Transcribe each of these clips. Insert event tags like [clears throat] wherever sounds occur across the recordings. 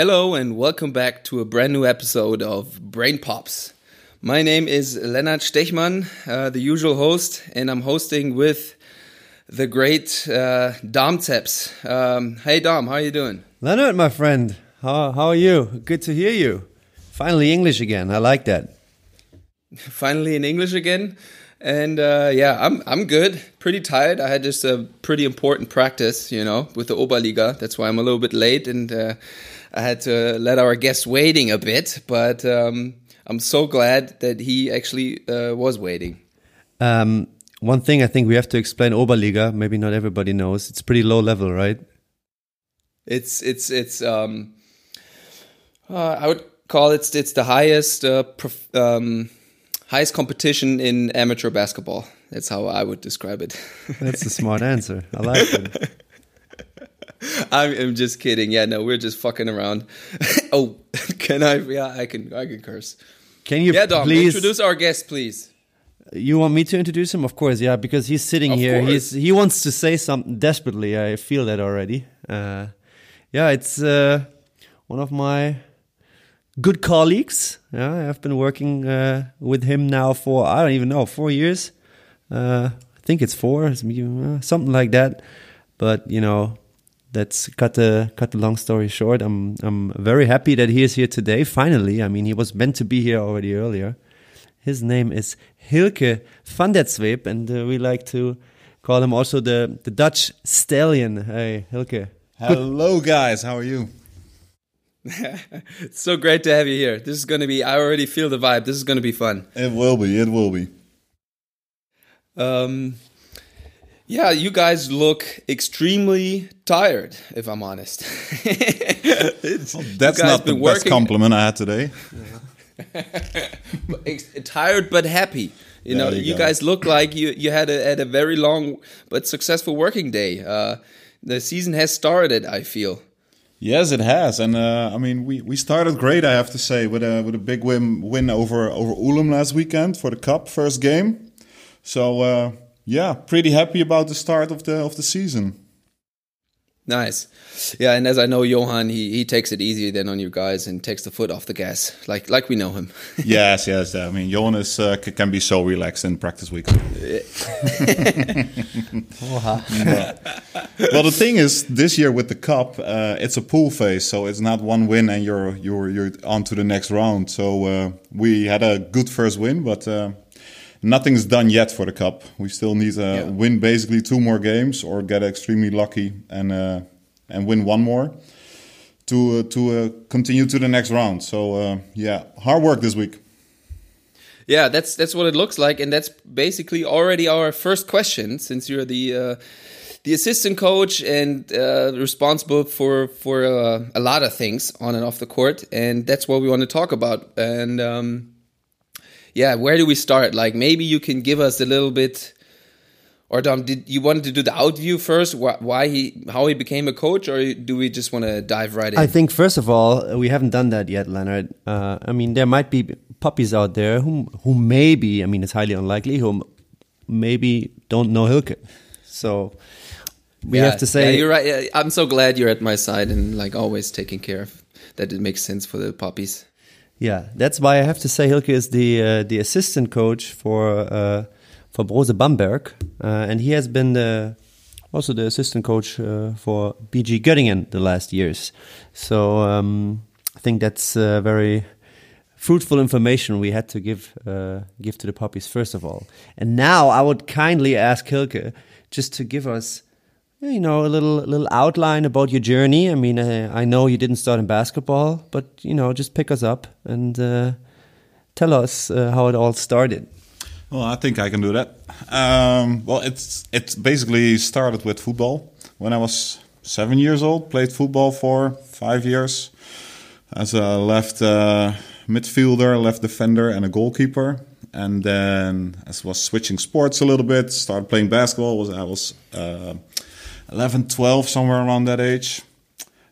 Hello and welcome back to a brand new episode of Brain Pops. My name is Lennart Stechmann, uh, the usual host, and I'm hosting with the great uh, Dom Teps. Um, hey Dom, how are you doing? Leonard, my friend, how, how are you? Good to hear you. Finally English again. I like that. Finally in English again. And uh, yeah, I'm I'm good. Pretty tired. I had just a pretty important practice, you know, with the Oberliga. That's why I'm a little bit late, and uh, I had to let our guest waiting a bit. But um, I'm so glad that he actually uh, was waiting. Um, one thing I think we have to explain Oberliga. Maybe not everybody knows. It's pretty low level, right? It's it's it's. Um, uh, I would call it it's the highest uh, prof- um, highest competition in amateur basketball. That's how I would describe it. That's a smart [laughs] answer. I like it. [laughs] I'm, I'm, just kidding. Yeah, no, we're just fucking around. [laughs] oh, [laughs] can I? Yeah, I can. I can curse. Can you yeah, Dom, please introduce our guest, please? You want me to introduce him? Of course, yeah, because he's sitting Of here. course. He's he wants to say something desperately. I feel that already. Uh, yeah, it's uh, one of my good colleagues. Yeah, I've been working uh, with him now for I don't even know four years. Uh, I think it's four, uh, something like that. But you know, that's cut the cut the long story short. I'm I'm very happy that he is here today. Finally, I mean, he was meant to be here already earlier. His name is Hylke van der Zweep, and uh, we like to call him also the the Dutch stallion. Hey, Hylke. Hello, guys. How are you? It's [laughs] so great to have you here. This is going to be. I already feel the vibe. This is going to be fun. It will be. It will be. Um, yeah, you guys look extremely tired. If I'm honest, [laughs] It's- you That's not the best compliment I had today. [laughs] ex- tired but happy. You There know, you you guys look like you you had a had a very long but successful working day. Uh, the season has started. I feel. Yes, it has, and uh, I mean, we, we started great. I have to say, with a with a big win win over over Ulm last weekend for the cup first game. So uh, yeah, pretty happy about the start of the of the season. Nice. Yeah, and as I know Johan, he, he takes it easy then on you guys and takes the foot off the gas, like like we know him. [laughs] yes, yes. I mean, Jonas uh, c- can be so relaxed in practice week. [laughs] [laughs] well, the thing is, this year with the cup, uh, it's a pool phase, so it's not one win and you're you're you're on to the next round. So uh, we had a good first win, but uh, nothing's done yet for the cup. We still need to Yeah. win basically two more games or get extremely lucky and uh, and win one more to uh, to uh, continue to the next round. So uh, yeah, hard work this week. Yeah, that's that's what it looks like, and that's basically already our first question. Since you're the uh, the assistant coach and uh, responsible for for uh, a lot of things on and off the court, and that's what we want to talk about. And um, yeah, where do we start? Like maybe you can give us a little bit. Or Dom, did you want to do the outview first? Why, why he, how he became a coach, or do we just want to dive right in? I think first of all, we haven't done that yet, Leonard. Uh, I mean, there might be puppies out there who who maybe, I mean, it's highly unlikely, who maybe don't know Hylke. So we Yeah, have to say, yeah, you're right. I'm so glad you're at my side and like always taking care of that. It makes sense for the puppies. Yeah, that's why I have to say Hylke is the uh, the assistant coach for uh, for Brose Bamberg, uh, and he has been the also the assistant coach uh, for BG Göttingen the last years. So um, I think that's uh, very fruitful information we had to give uh, give to the puppies first of all. And now I would kindly ask Hylke just to give us you know a little little outline about your journey. I mean, uh, I know you didn't start in basketball, but you know, just pick us up and uh, tell us uh, how it all started. Well, I think I can do that. Um, well, it's it basically started with football. When I was seven years old, played football for five years as a left uh, midfielder, left defender, and a goalkeeper. And then, as was switching sports a little bit, started playing basketball. Was I was uh, 11, 12, somewhere around that age.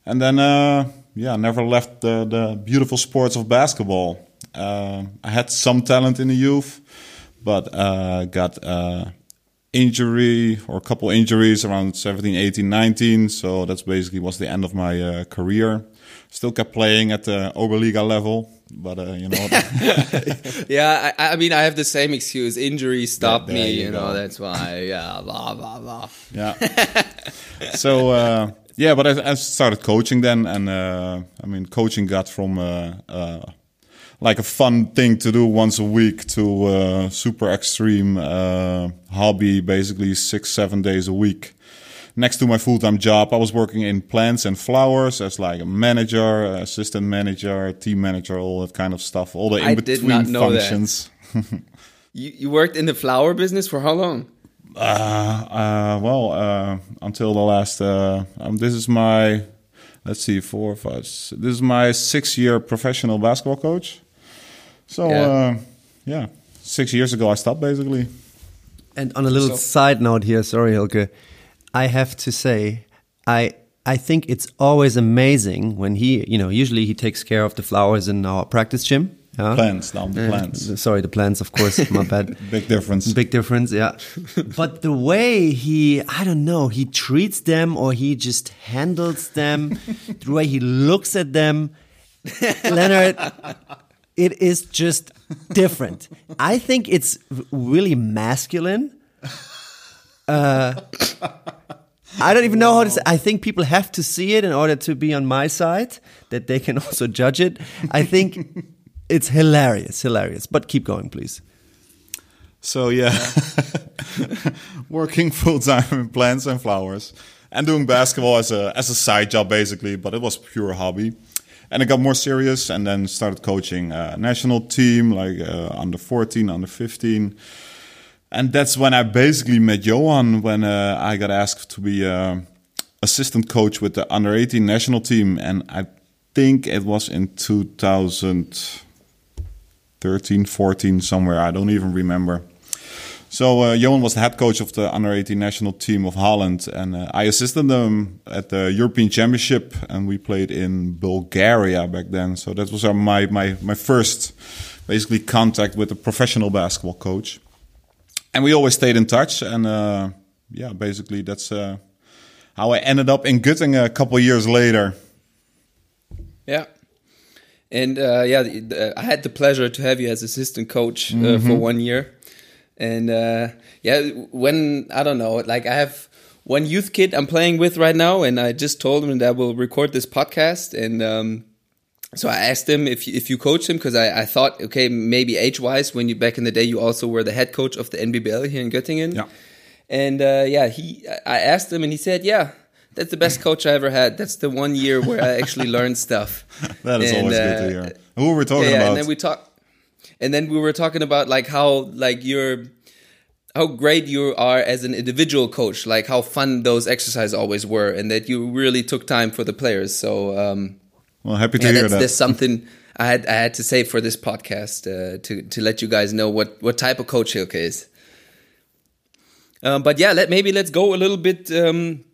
And then, uh, yeah, never left the, the beautiful sports of basketball. Uh, I had some talent in the youth, but uh, got uh, injury or a couple injuries around 17, 18, 19. So that's basically was the end of my uh, career. Still kept playing at the Oberliga level, but uh, you know. [laughs] [laughs] yeah, I, I, mean, I have the same excuse. Injury stopped me, you, you know. That's why. Yeah, blah blah blah. Yeah. [laughs] so uh, yeah, but I, I, started coaching then, and uh, I mean, coaching got from uh, uh, like a fun thing to do once a week to uh, super extreme uh, hobby, basically six, seven days a week. Next to my full time job, I was working in plants and flowers as like a manager, assistant manager, team manager, all that kind of stuff, all the in between functions. [laughs] you, you worked in the flower business for how long? Uh, uh, well, uh, until the last. Uh, um, this is my, let's see, four, five. This is my six-year professional basketball coach. So yeah. Uh, yeah, six years ago I stopped basically. And on a little so. side note here, sorry Hylke, I have to say I I think it's always amazing when he, you know, usually he takes care of the flowers in our practice gym. Yeah? Plants, down the plants. Uh, sorry, the plants, of course. My bad. [laughs] Big difference. Big difference, yeah. but the way he, I don't know, he treats them or he just handles them, [laughs] the way he looks at them, [laughs] Leonard, it is just different. I think it's really masculine. Uh, I don't even know how to say. I think people have to see it in order to be on my side, that they can [laughs] also judge it. I think it's hilarious, hilarious. But keep going, please. So yeah, [laughs] working full time in plants and flowers, and doing basketball as a as a side job basically. But it was pure hobby and I got more serious and then started coaching a national team like uh, under 14, under 15. And that's when I basically met Johan when uh, I got asked to be uh, assistant coach with the under 18 national team. And I think it was in 2013, 14, somewhere. I don't even remember. So uh, Johan was the head coach of the under 18 national team of Holland, and uh, I assisted them at the European Championship, and we played in Bulgaria back then. So that was uh, my my my first, basically, contact with a professional basketball coach, and we always stayed in touch. And uh, yeah, basically that's uh, how I ended up in Göttingen a couple years later. Yeah. And uh, yeah, I had the pleasure to have you as assistant coach mm -hmm. for one year and uh, yeah, when I don't know, like I have one youth kid I'm playing with right now, and I just told him that we'll record this podcast, and um, so I asked him if if you coach him because I, I thought okay maybe age wise when you back in the day you also were the head coach of the NBBL here in Göttingen, yeah, and uh, yeah he I asked him and he said yeah that's the best coach I ever had. That's the one year where I actually learned [laughs] stuff. [laughs] that is and, always uh, good to uh, hear. Who were we talking yeah, about? And then we talk, and then we were talking about like how like you're how great you are as an individual coach like how fun those exercises always were and that you really took time for the players so um well happy to yeah, hear that's, that. that's something i had i had to say for this podcast uh, to to let you guys know what what type of coach Hylke is. Um, but yeah let maybe let's go a little bit um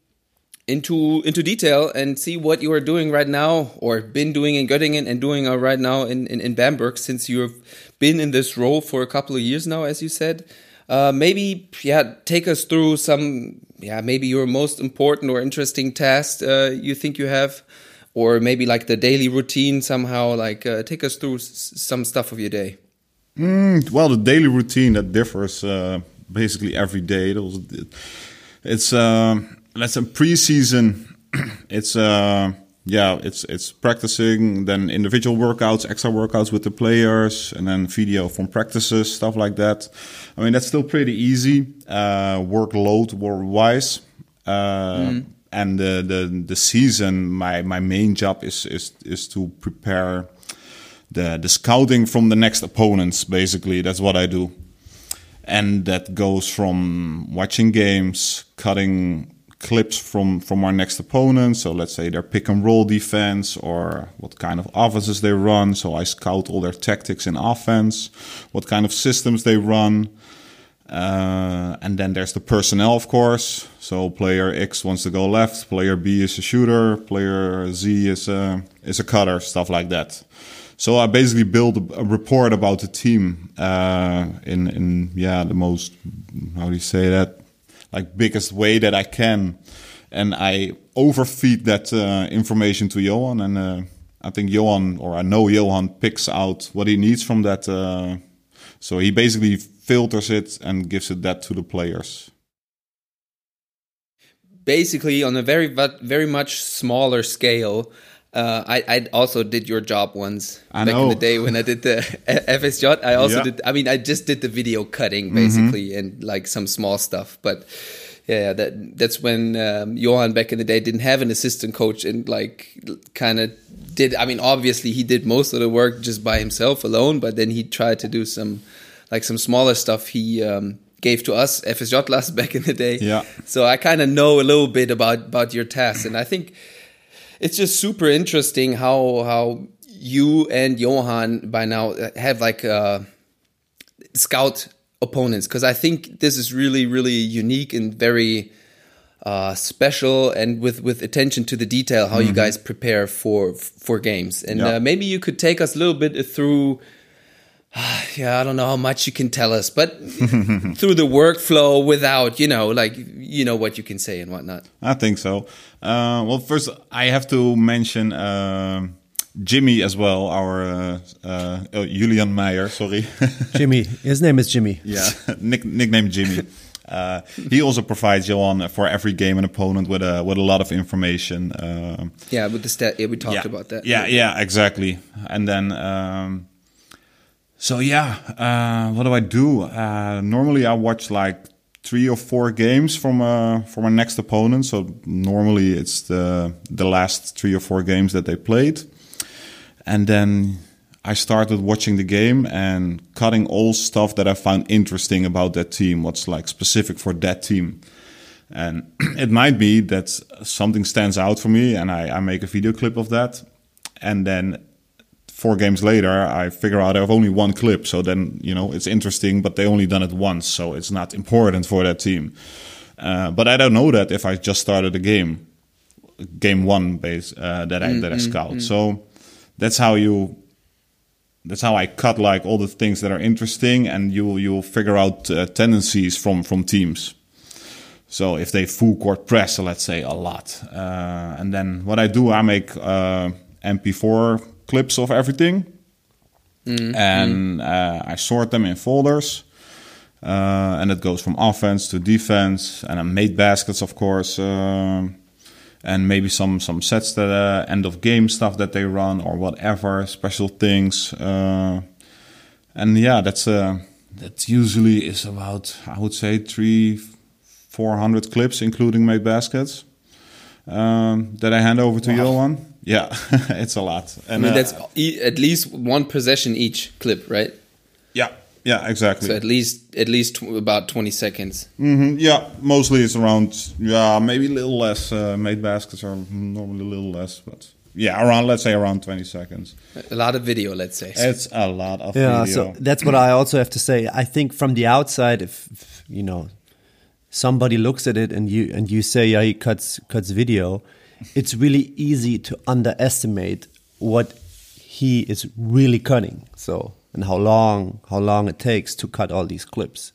into into detail and see what you are doing right now or been doing in Göttingen and doing uh, right now in, in, in Bamberg since you've been in this role for a couple of years now, as you said. Uh, maybe, yeah, take us through some, yeah, maybe your most important or interesting task uh, you think you have, or maybe like the daily routine somehow. Like, uh, take us through some stuff of your day. Mm, well, the daily routine that differs uh, basically every day. It's uh, let's say preseason. [clears throat] It's uh, yeah, it's it's practicing, then individual workouts, extra workouts with the players, and then video from practices, stuff like that. I mean, that's still pretty easy uh, workload wise. Uh, mm. And the, the the season, my my main job is is is to prepare the the scouting from the next opponents. Basically, that's what I do, and that goes from watching games, cutting clips from from our next opponent. So let's say their pick and roll defense or what kind of offenses they run. So I scout all their tactics in offense, what kind of systems they run. Uh, and then there's the personnel, of course. So player X wants to go left, player B is a shooter, player Z is a is a cutter, stuff like that. So I basically build a, report about the team uh, in in yeah the most how do you say that like biggest way that I can, and I overfeed that uh, information to Johan, and uh, I think Johan or I know Johan picks out what he needs from that. So he basically filters it and gives it that to the players. Basically, on a very very much smaller scale, uh, I, I also did your job once I back know. in the day when I did the [laughs] FSJ. I also Yeah. did. I mean, I just did the video cutting basically and like some small stuff. But yeah, that that's when um, Johan back in the day didn't have an assistant coach and like kind of did. I mean, obviously he did most of the work just by himself alone. But then he tried to do some like some smaller stuff. He um, gave to us FSJ last [laughs] back in the day. Yeah. So I kind of know a little bit about about your tasks, and I think it's just super interesting how how you and Johan by now have like uh, scout opponents because I think this is really really unique and very uh, special and with with attention to the detail how you guys prepare for for games and Yeah. uh, maybe you could take us a little bit through [sighs] yeah I don't know how much you can tell us but [laughs] through the workflow without you know like you know what you can say and whatnot I think so. Uh, well, first I have to mention uh, Jimmy as well, our uh, uh, oh, Julian Meyer. Sorry, Jimmy. His name is Jimmy. [laughs] yeah, nick, nickname Jimmy. [laughs] Uh, he also provides Johan for every game an opponent with a with a lot of information. Um yeah with the stat yeah we talked yeah. about that Yeah, yeah, exactly. And then, um, so yeah, uh, what do I do? Uh, normally, I watch like three or four games from uh, from my next opponent. So normally, it's the the last three or four games that they played, and then. I started watching the game and cutting all stuff that I found interesting about that team, what's like specific for that team. And [clears throat] it might be that something stands out for me and I, I make a video clip of that. And then four games later, I figure out I have only one clip. So then, you know, it's interesting, but they only done it once. So it's not important for that team. Uh, but I don't know that if I just started a game, game one base, uh, that I, that I scout. So that's how you, that's how I cut like all the things that are interesting and you, you'll figure out uh, tendencies from, from teams. So if they full court press, let's say a lot, uh, and then what I do, I make uh, MP4 clips of everything, and uh, I sort them in folders, uh, and it goes from offense to defense, and I made baskets, of course, um and maybe some some sets that uh, end of game stuff that they run or whatever special things, uh, and yeah, that's uh, that usually is about I would say three. 400 clips, including made baskets, um, that I hand over to Johan. Yeah, [laughs] it's a lot. I mean uh, that's e- at least one possession each clip right yeah, yeah, exactly. so at least at least tw- about 20 seconds Mhm, yeah, mostly it's around. Yeah, maybe a little less. Uh, made baskets are normally a little less, but yeah, around let's say around 20 seconds. a lot of video let's say It's a lot of Yeah, video. so that's what I also have to say. I think from the outside, if, if you know somebody looks at it and you and you say, yeah, he cuts cuts video, it's really easy to underestimate what he is really cutting. So and how long how long it takes to cut all these clips.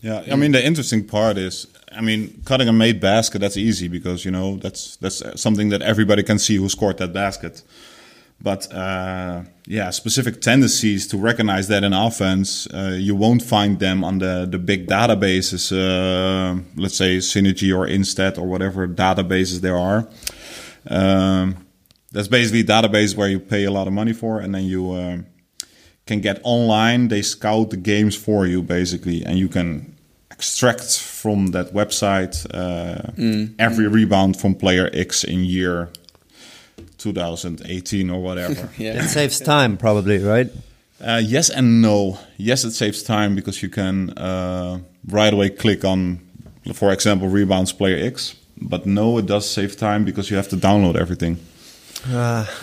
Yeah, I mean the interesting part is, I mean, cutting a made basket that's easy because you know that's that's something that everybody can see who scored that basket. But uh, yeah, specific tendencies to recognize that in offense, uh, you won't find them on the the big databases. Uh, let's say Synergy or Instat or whatever databases there are. Um, that's basically a database where you pay a lot of money for, and then you. Can get online. They scout the games for you basically, and you can extract from that website uh, every rebound from player X in year 2018 or whatever. [laughs] yeah It saves time, probably, right? uh, yes and no. Yes, it saves time because you can uh, right away click on, for example, rebounds player X. But no, it does save time because you have to download everything.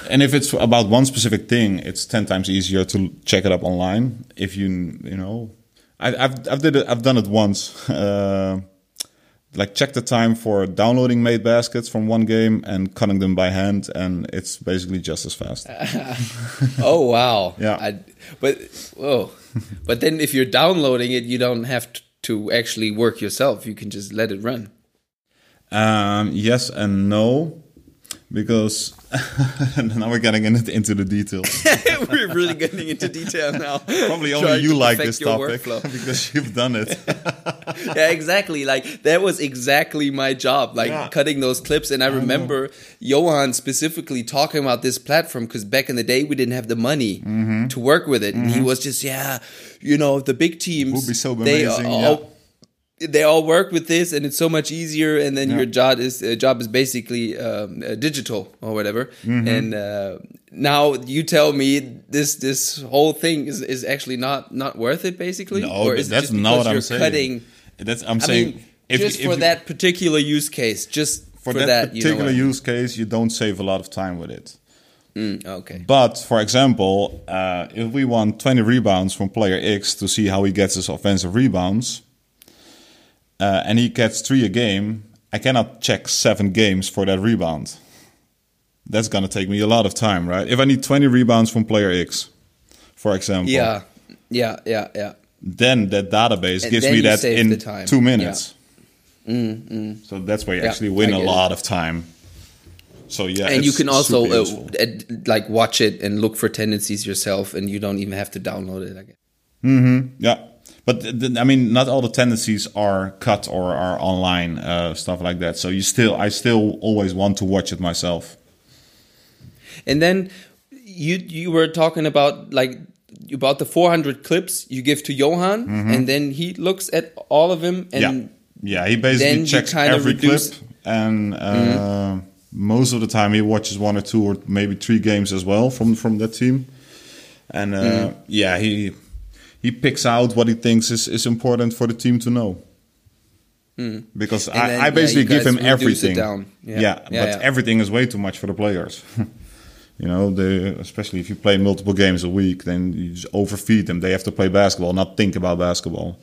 And if it's about one specific thing, it's ten times easier to check it up online. If you you know, I, I've I've did it, I've done it once. Uh, like check the time for downloading made baskets from one game and cutting them by hand, and it's basically just as fast. [laughs] oh wow Yeah. I, but oh, but then if you're downloading it you don't have t- to actually work yourself. You can just let it run. Um, yes and no, because [laughs] now we're getting into, into the details. [laughs] We're really getting into detail now. Probably only Trying you like this topic [laughs] because you've done it. yeah, exactly. Like that was exactly my job, like Yeah. cutting those clips. And I remember Johan specifically talking about this platform because back in the day we didn't have the money Mm-hmm. to work with it, and he was just, yeah, you know, the big teams Would be so they amazing, all, They all work with this, and it's so much easier. And then Yeah. your job is uh, job is basically um, uh, digital or whatever. Mm-hmm. And uh, now you tell me this this whole thing is, is actually not not worth it, basically. No, or is it that's just not what I'm you're saying. cutting? That's I'm I saying. mean, if, just if for you- that particular use case, just for, for, that, that, you know particular I mean. use case, you don't save a lot of time with it. Mm, okay. But for example, uh, if we want 20 rebounds from player X to see how he gets his offensive rebounds, uh, and he gets three a game, I cannot check seven games for that rebound. That's gonna take me a lot of time, right? If I need 20 rebounds from player X, for example, Yeah, yeah, yeah, yeah. then that database And gives me that in time. two minutes. Mm, So that's where you Yeah, actually win a lot of time. So yeah, and you can also uh, like watch it and look for tendencies yourself, and you don't even have to download it. I guess. Yeah, but I mean, not all the tendencies are cut or are online uh, stuff like that. So you still, I still always want to watch it myself. And then you you were talking about like about the 400 clips you give to Johan, and then he looks at all of them and. Yeah, yeah. He basically checks every clip, and uh, most of the time he watches one or two or maybe three games as well from from that team. And uh, Mm. yeah, he he picks out what he thinks is, is important for the team to know. Because Mm. And I, then, I basically you give him everything. down. Yeah. Yeah, Yeah, but yeah. everything is way too much for the players. [laughs] you know, they, especially if you play multiple games a week, then you just overfeed them. They have to play basketball, not think about basketball.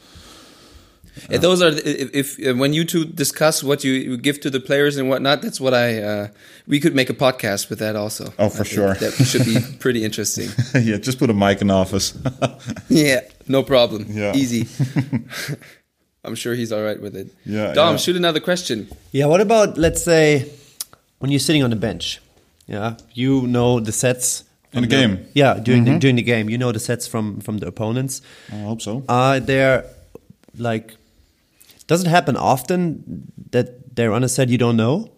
And those are if, if uh, when you two discuss what you, you give to the players and whatnot. That's what I uh, we could make a podcast with that also. Oh, for I sure. that should be [laughs] pretty interesting. yeah, just put a mic in office. [laughs] yeah, no problem. Yeah. Easy. [laughs] I'm sure he's all right with it. Yeah, Dom, yeah. shoot another question. Yeah, what about let's say when you're sitting on the bench? Yeah, you know the sets In from the game? Yeah, during the during the game, you know the sets from from the opponents. I hope so. Are there like does it happen often that they run a set you don't know?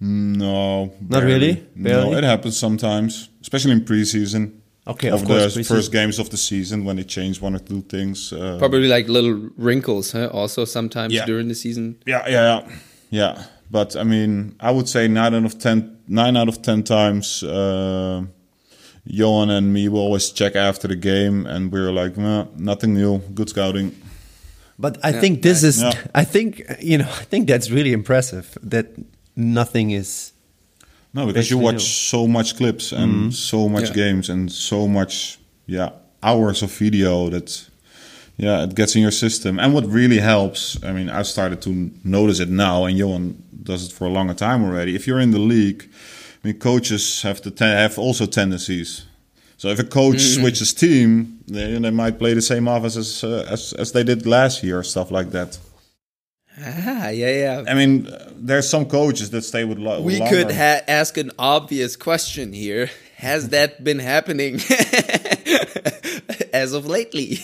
No, Not barely. really? No, it happens sometimes, especially in preseason. Okay, of Over course, the first games of the season when they change one or two things. Uh, Probably like little wrinkles, huh? Also sometimes Yeah. during the season. Yeah, yeah, yeah, yeah. But I mean, I would say nine out of ten, nine out of ten times, uh, Johan and me will always check after the game, and we're like, nah, nothing new, good scouting. But I think this is Yeah. [laughs] I think you know I think that's really impressive that nothing is No, because you watch new. so much clips and mm-hmm. so much Yeah. games and so much, yeah, hours of video that, yeah, it gets in your system. And what really helps, I mean, I've started to notice it now, and Johan does it for a longer time already. If you're in the league, I mean, coaches have to have also tendencies. So if a coach switches team, they, they might play the same offense as, uh, as as they did last year, or stuff like that. Ah, yeah, yeah. I mean, uh, there's some coaches that stay with. Lo- We longer. could ha- ask an obvious question here. Has [laughs] that been happening [laughs] as of lately?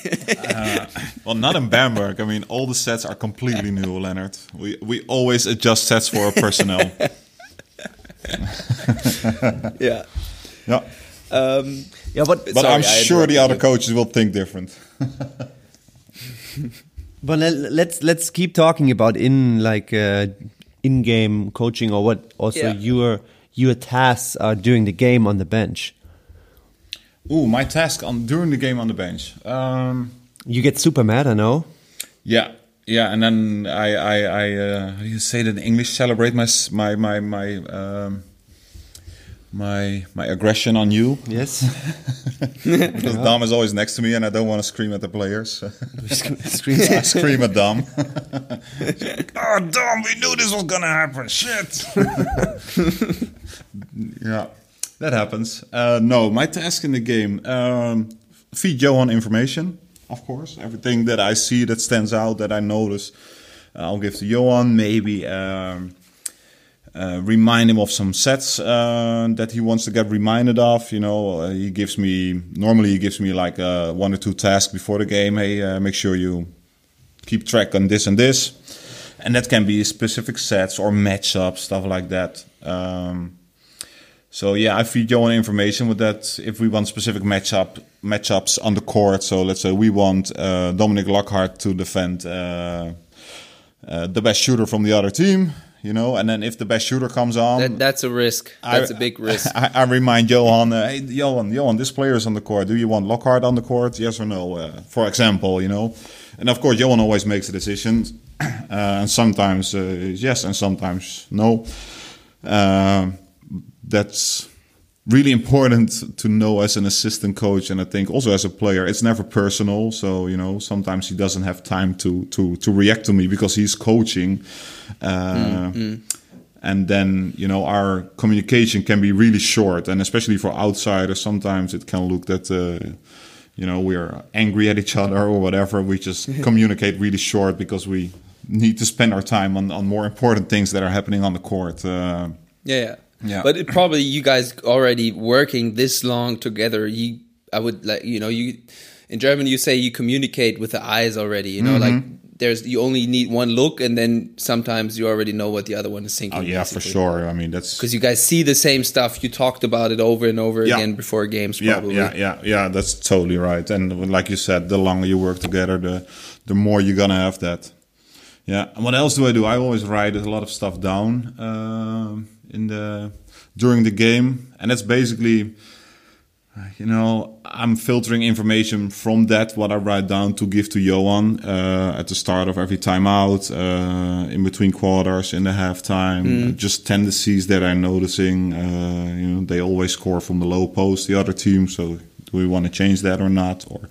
Well, not in Bamberg. I mean, all the sets are completely new, Leonard. We we always adjust sets for our personnel. [laughs] yeah. yeah, Um, yeah but but Sorry, I'm sure the other you. coaches will think different. [laughs] But let- let's let's keep talking about in like uh, in-game coaching or what also Yeah. your your tasks are during the game on the bench. Ooh, my task on during the game on the bench. Um, You get super mad, I know. yeah, yeah, and then I I I uh, how do you say that in English? Celebrate my my my my um, my my aggression on you Yes. [laughs] because Dom is always next to me, and I don't want to scream at the players. [laughs] Screams. [laughs] I scream at Dom. oh, Dom, we knew this was gonna happen. Shit. yeah, that happens. Uh, no, my task in the game: um, feed Johan information. of course. Everything that I see that stands out that I notice, uh, I'll give to Johan. Maybe um, uh, remind him of some sets uh, that he wants to get reminded of. You know, uh, he gives me normally he gives me like uh, one or two tasks before the game. Hey, uh, make sure you keep track on this and this, and that can be specific sets or matchups, stuff like that. Um, so yeah, I feed Johan information with that. If we want specific matchup matchups on the court, so let's say we want uh, Dominic Lockhart to defend the best shooter from the other team, you know, and then if the best shooter comes on, That, that's a risk. That's I- a big [laughs] risk. I, I remind Johan, uh, hey Johan, Johan, this player is on the court. Do you want Lockhart on the court? Yes or no? Uh, for example, you know, and of course Johan always makes a decision, [clears throat] uh, and sometimes uh, yes, and sometimes no. Um that's really important to know as an assistant coach, and I think also as a player, it's never personal. So you know, sometimes he doesn't have time to to to react to me because he's coaching. Uh, and then you know our communication can be really short and especially for outsiders sometimes it can look that uh, you know we're angry at each other or whatever we just [laughs] communicate really short because we need to spend our time on, on more important things that are happening on the court uh, Yeah, yeah. Yeah. But it probably you guys already working this long together. You, I would like you know you in German you say you communicate with the eyes already. You know, Mm-hmm. like there's you only need one look, and then sometimes you already know what the other one is thinking. oh yeah for sure i mean that's Because you guys see the same stuff. You talked about it over and over Yeah. again before games. yeah, Probably. yeah, yeah, yeah. That's totally right. And like you said, the longer you work together, the the more you're gonna have that. Yeah. And what else do I do? I always write a lot of stuff down um in the during the game, and that's basically. You know, I'm filtering information from that what I write down to give to Johan uh, at the start of every timeout, uh, in between quarters, in the halftime. uh, Just tendencies that I'm noticing. Uh, you know, they always score from the low post, the other team. So do we want to change that or not? Or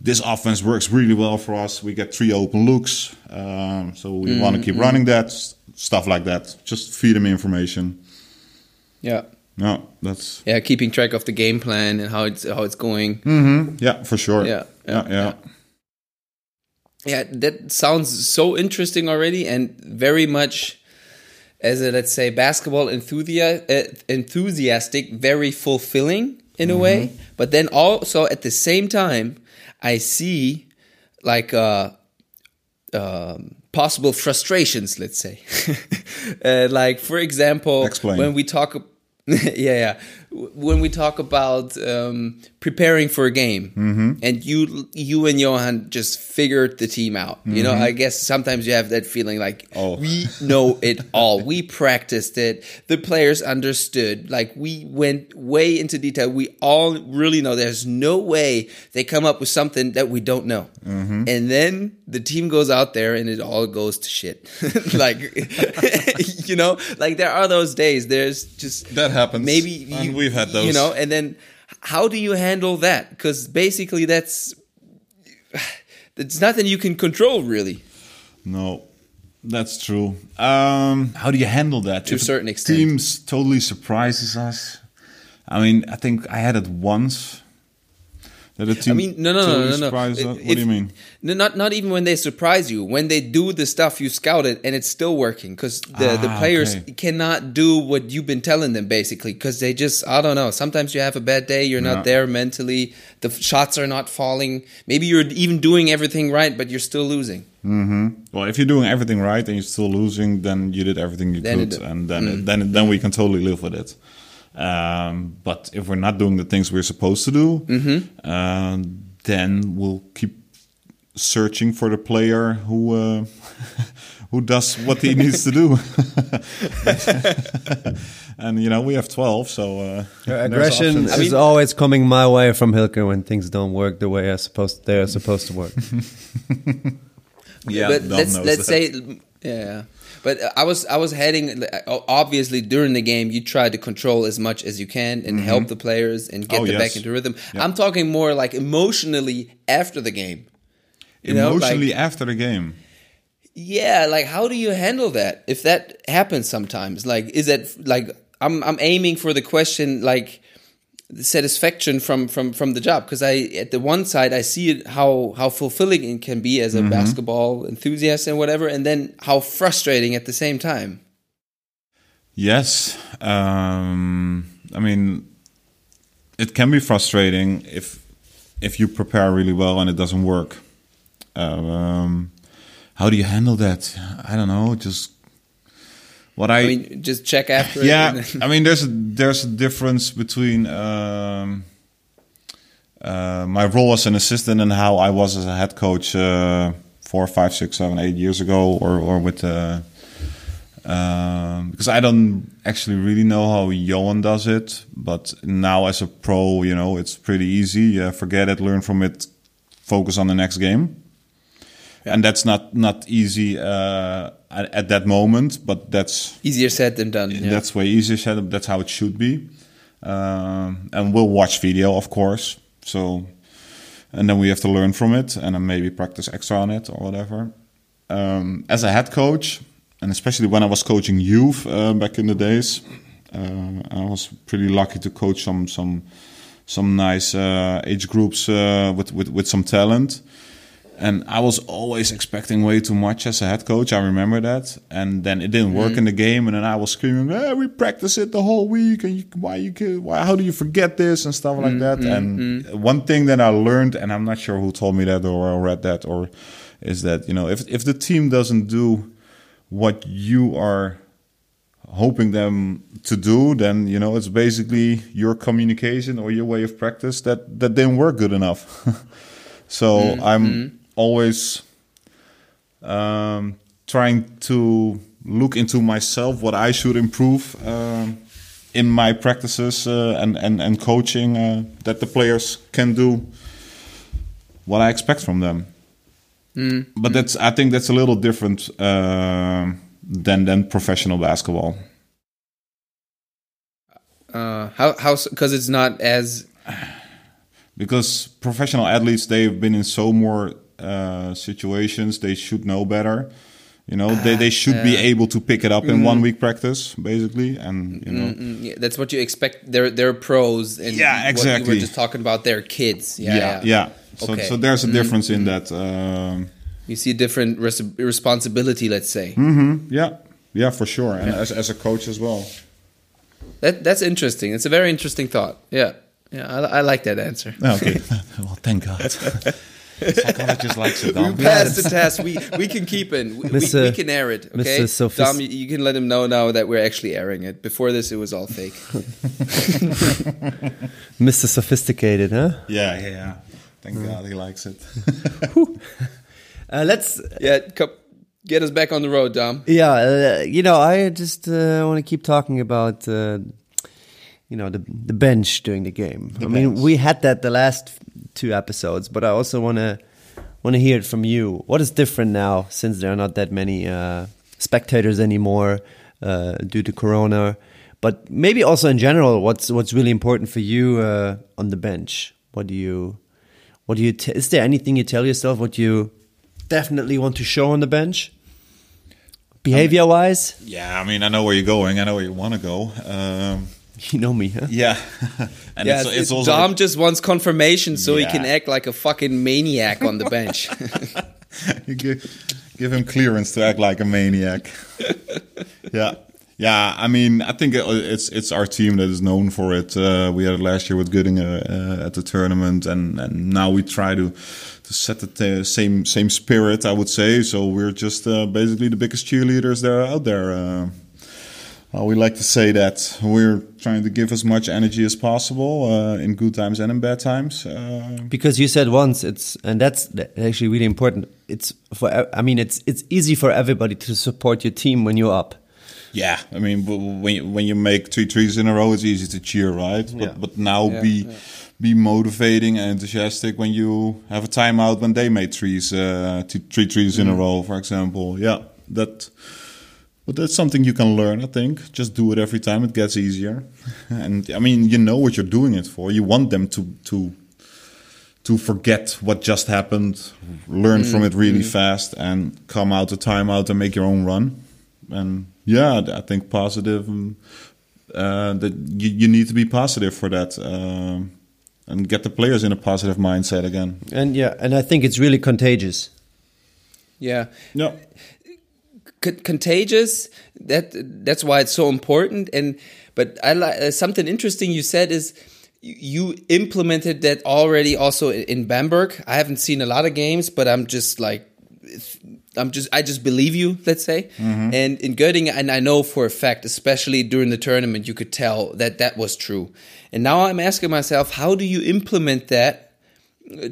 this offense works really well for us. We get three open looks, um, so we want to keep running that stuff like that. Just feed them information. yeah, No, that's yeah. Keeping track of the game plan and how it's how it's going. yeah for sure. Yeah, yeah, yeah, yeah. yeah. Yeah, that sounds so interesting already, and very much as a let's say basketball enthusiast, uh, enthusiastic, very fulfilling in a way. But then also at the same time, I see like uh, um, possible frustrations. Let's say, [laughs] uh, like for example, Explain. when we talk. [laughs] yeah, yeah. When we talk about um, preparing for a game, Mm-hmm. and you you and Johan just figured the team out. You know, I guess sometimes you have that feeling like Mm-hmm. Oh. we know it all. we [laughs] practiced it. The players understood. Like we went way into detail. We all really know. There's no way they come up with something that we don't know. Mm-hmm. And then the team goes out there and it all goes to shit. [laughs] like [laughs] you know, like there are those days. There's just That happens. Maybe And you, we've had those. You know, and then how do you handle that? Because basically, that's it's nothing you can control, really. No, that's true. Um, how do you handle that? To a certain extent. Teams totally surprises us. I mean, I think I had it once. That a team I mean, no, no, totally no, no, no. If- What do you mean? No, not not even when they surprise you. When they do the stuff you scouted and it's still working, because the the Ah, players okay. cannot do what you've been telling them, basically, because they just I don't know. Sometimes you have a bad day, you're Yeah. not there mentally. The shots are not falling. Maybe you're even doing everything right, but you're still losing. Well, if you're doing everything right and you're still losing, then you did everything you Then could, it- Mm. and then then then we can totally live with it. Um, but if we're not doing the things we're supposed to do, Mm-hmm. um, then we'll keep searching for the player who uh, [laughs] who does what he needs to do. [laughs] and you know we have twelve, so uh, there's Aggression options. is always coming my way from Hilker when things don't work the way I supposed they are supposed to work. [laughs] yeah, but let's let's that. say yeah but i was i was heading uh, obviously during the game you try to control as much as you can and mm-hmm. help the players and get Oh, them yes. back into rhythm Yeah. i'm talking more like emotionally after the game you know, like- emotionally after the game. yeah like how do you handle that if that happens sometimes like is that like i'm i'm aiming for the question like satisfaction from from from the job because I at the one side I see it how how fulfilling it can be as a basketball enthusiast and whatever, and then how frustrating at the same time. Yes. Um, I mean, it can be frustrating if if you prepare really well and it doesn't work. Um, how do you handle that? I don't know. Just what I, I mean, just check after. yeah. [laughs] I mean, there's a there's a difference between um, uh, my role as an assistant and how I was as a head coach uh, four, five, six, seven, eight years ago, or or with. Uh, um, because I don't actually really know how Johan does it, but now as a pro, you know, it's pretty easy. Uh, forget it, learn from it, focus on the next game, and that's not not easy uh, at, at that moment, but that's Easier said than done. Yeah. that's way easier said. That's how it should be. Um, and we'll watch video, of course. So, and then we have to learn from it, and then maybe practice extra on it or whatever. Um, as a head coach, and especially when I was coaching youth uh, back in the days, uh, I was pretty lucky to coach some some some nice uh, age groups uh, with, with with some talent. And I was always expecting way too much as a head coach. I remember that, and then it didn't work in mm-hmm. the game. And then I was screaming, "Eh, "We practice it the whole week, and you, why you why how do you forget this and stuff like that?" Mm-hmm. And mm-hmm. one thing that I learned, and I'm not sure who told me that or I read that, or is that you know if if the team doesn't do what you are hoping them to do, then you know it's basically your communication or your way of practice that that didn't work good enough. [laughs] so I'm always um, trying to look into myself what I should improve um, in my practices uh, and and and coaching uh, that the players can do what I expect from them. But that's I think that's a little different uh, than than professional basketball. Uh, how how because it's not as [sighs] because professional athletes they've been in so more uh, situations they should know better you know they, they should be able to pick it up in one week practice basically and you know Mm, yeah, that's what you expect. They're they're pros, and Yeah, What you exactly. were just talking about their kids. Yeah, yeah yeah, so, Okay. so there's a difference in that um, You see a different res- responsibility. Let's say yeah yeah for sure and as, as a coach as well that that's interesting. It's a very interesting thought. Yeah, yeah, I, I like that answer. okay [laughs] [laughs] well thank god [laughs] psychologist likes it We Dom. passed the test. We we can keep it. We, we, Mr. we can air it. Okay, Mr. Sophist- Dom, you, you can let him know now that we're actually airing it. Before this, it was all fake. [laughs] Mr. Sophisticated, huh? yeah yeah yeah thank god he likes it [laughs] Uh, let's yeah, come, get us back on the road, Dom. Yeah, uh, you know, I just uh, want to keep talking about, uh, you know, the the bench during the game. I mean, we had that the last two episodes, but I also want to want to hear it from you. What is different now since there are not that many uh, spectators anymore uh, due to Corona? But maybe also in general, what's what's really important for you uh, on the bench? What do you, what do you? T- is there anything you tell yourself what you definitely want to show on the bench? Behavior wise, yeah i mean i know where you're going i know where you want to go um, [laughs] you know me, huh? yeah [laughs] and Yeah, it's, it's, it's also Dom just wants confirmation so he can act like a fucking maniac on the bench. [laughs] you give, give him clearance to act like a maniac. yeah, yeah. I mean, I think it- it's it's our team that is known for it. Uh, we had it last year with Göttingen uh, uh, at the tournament, and, and now we try to to set the same same spirit. I would say so. We're just uh, basically the biggest cheerleaders that are out there. Uh, we like to say that we're trying to give as much energy as possible uh, in good times and in bad times. Uh, Because you said once it's, and that's actually really important. It's for, I mean, it's it's easy for everybody to support your team when you're up. Yeah, I mean, when you, when you make three threes in a row, it's easy to cheer, right? But Yeah. but now Yeah, be yeah. be motivating and enthusiastic when you have a timeout when they made threes, uh, three threes in a row, for example. Yeah, that. But that's something you can learn, I think. Just do it every time; it gets easier. [laughs] and I mean, you know what you're doing it for. You want them to to to forget what just happened, learn from it really fast, and come out the timeout and make your own run. And yeah, I think positive um, uh, that you, you need to be positive for that. Um and get the players in a positive mindset again. And yeah, and I think it's really contagious. Yeah. Yeah. C- contagious. That that's why it's so important. And but I like uh, something interesting you said is you implemented that already also in Bamberg. I haven't seen a lot of games, but I'm just like I'm just I just believe you, let's say. Mm-hmm. And in Göttingen, and I know for a fact, especially during the tournament, you could tell that that was true. And now I'm asking myself, how do you implement that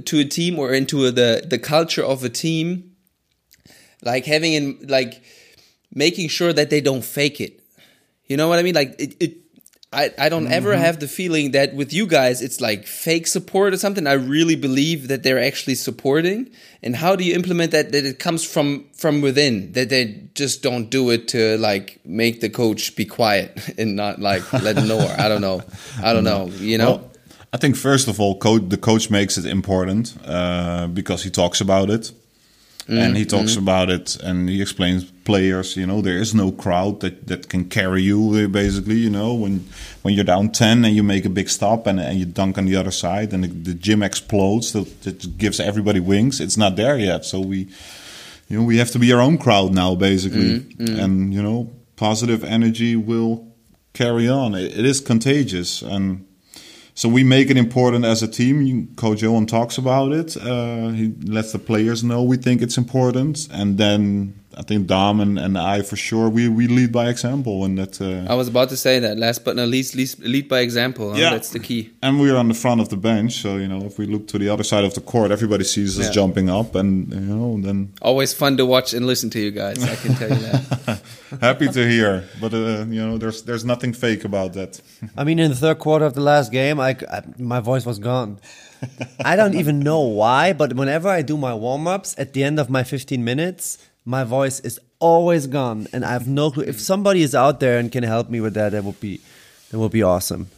to a team or into the the culture of a team? Like having in like making sure that they don't fake it. You know what I mean? Like it, it I, I don't ever have the feeling that with you guys it's like fake support or something. I really believe that they're actually supporting. And how do you implement that? That it comes from from within. That they just don't do it to like make the coach be quiet [laughs] and not like let him know. Or I don't know. I don't know. [laughs] You know. Well, I think first of all, co- the coach makes it important uh, because he talks about it. And he mm-hmm. talks about it and he explains players you know there is no crowd that, that can carry you uh, basically you know when when you're down 10 and you make a big stop and, and you dunk on the other side and the, the gym explodes that, that gives everybody wings. It's not there yet. So we you know we have to be our own crowd now basically. Mm-hmm. Mm-hmm. And you know positive energy will carry on. It, it is contagious. And so we make it important as a team. Coach Johan talks about it. Uh, he lets the players know we think it's important, and then I think Dom and, and I for sure we, we lead by example, and that. Uh, I was about to say that. Last but not least, least lead by example. huh? Yeah. That's the key. and we're on the front of the bench, so you know if we look to the other side of the court, everybody sees us Yeah. jumping up, and you know then Always fun to watch and listen to you guys. I can tell you that. [laughs] happy to hear. But uh, you know there's there's nothing fake about that. I mean, in the third quarter of the last game, I, I- my voice was gone. I don't even know why, but whenever I do my warm ups at the end of my 15 minutes, my voice is always gone, and I have no clue. If somebody is out there and can help me with that, that would be that would be awesome.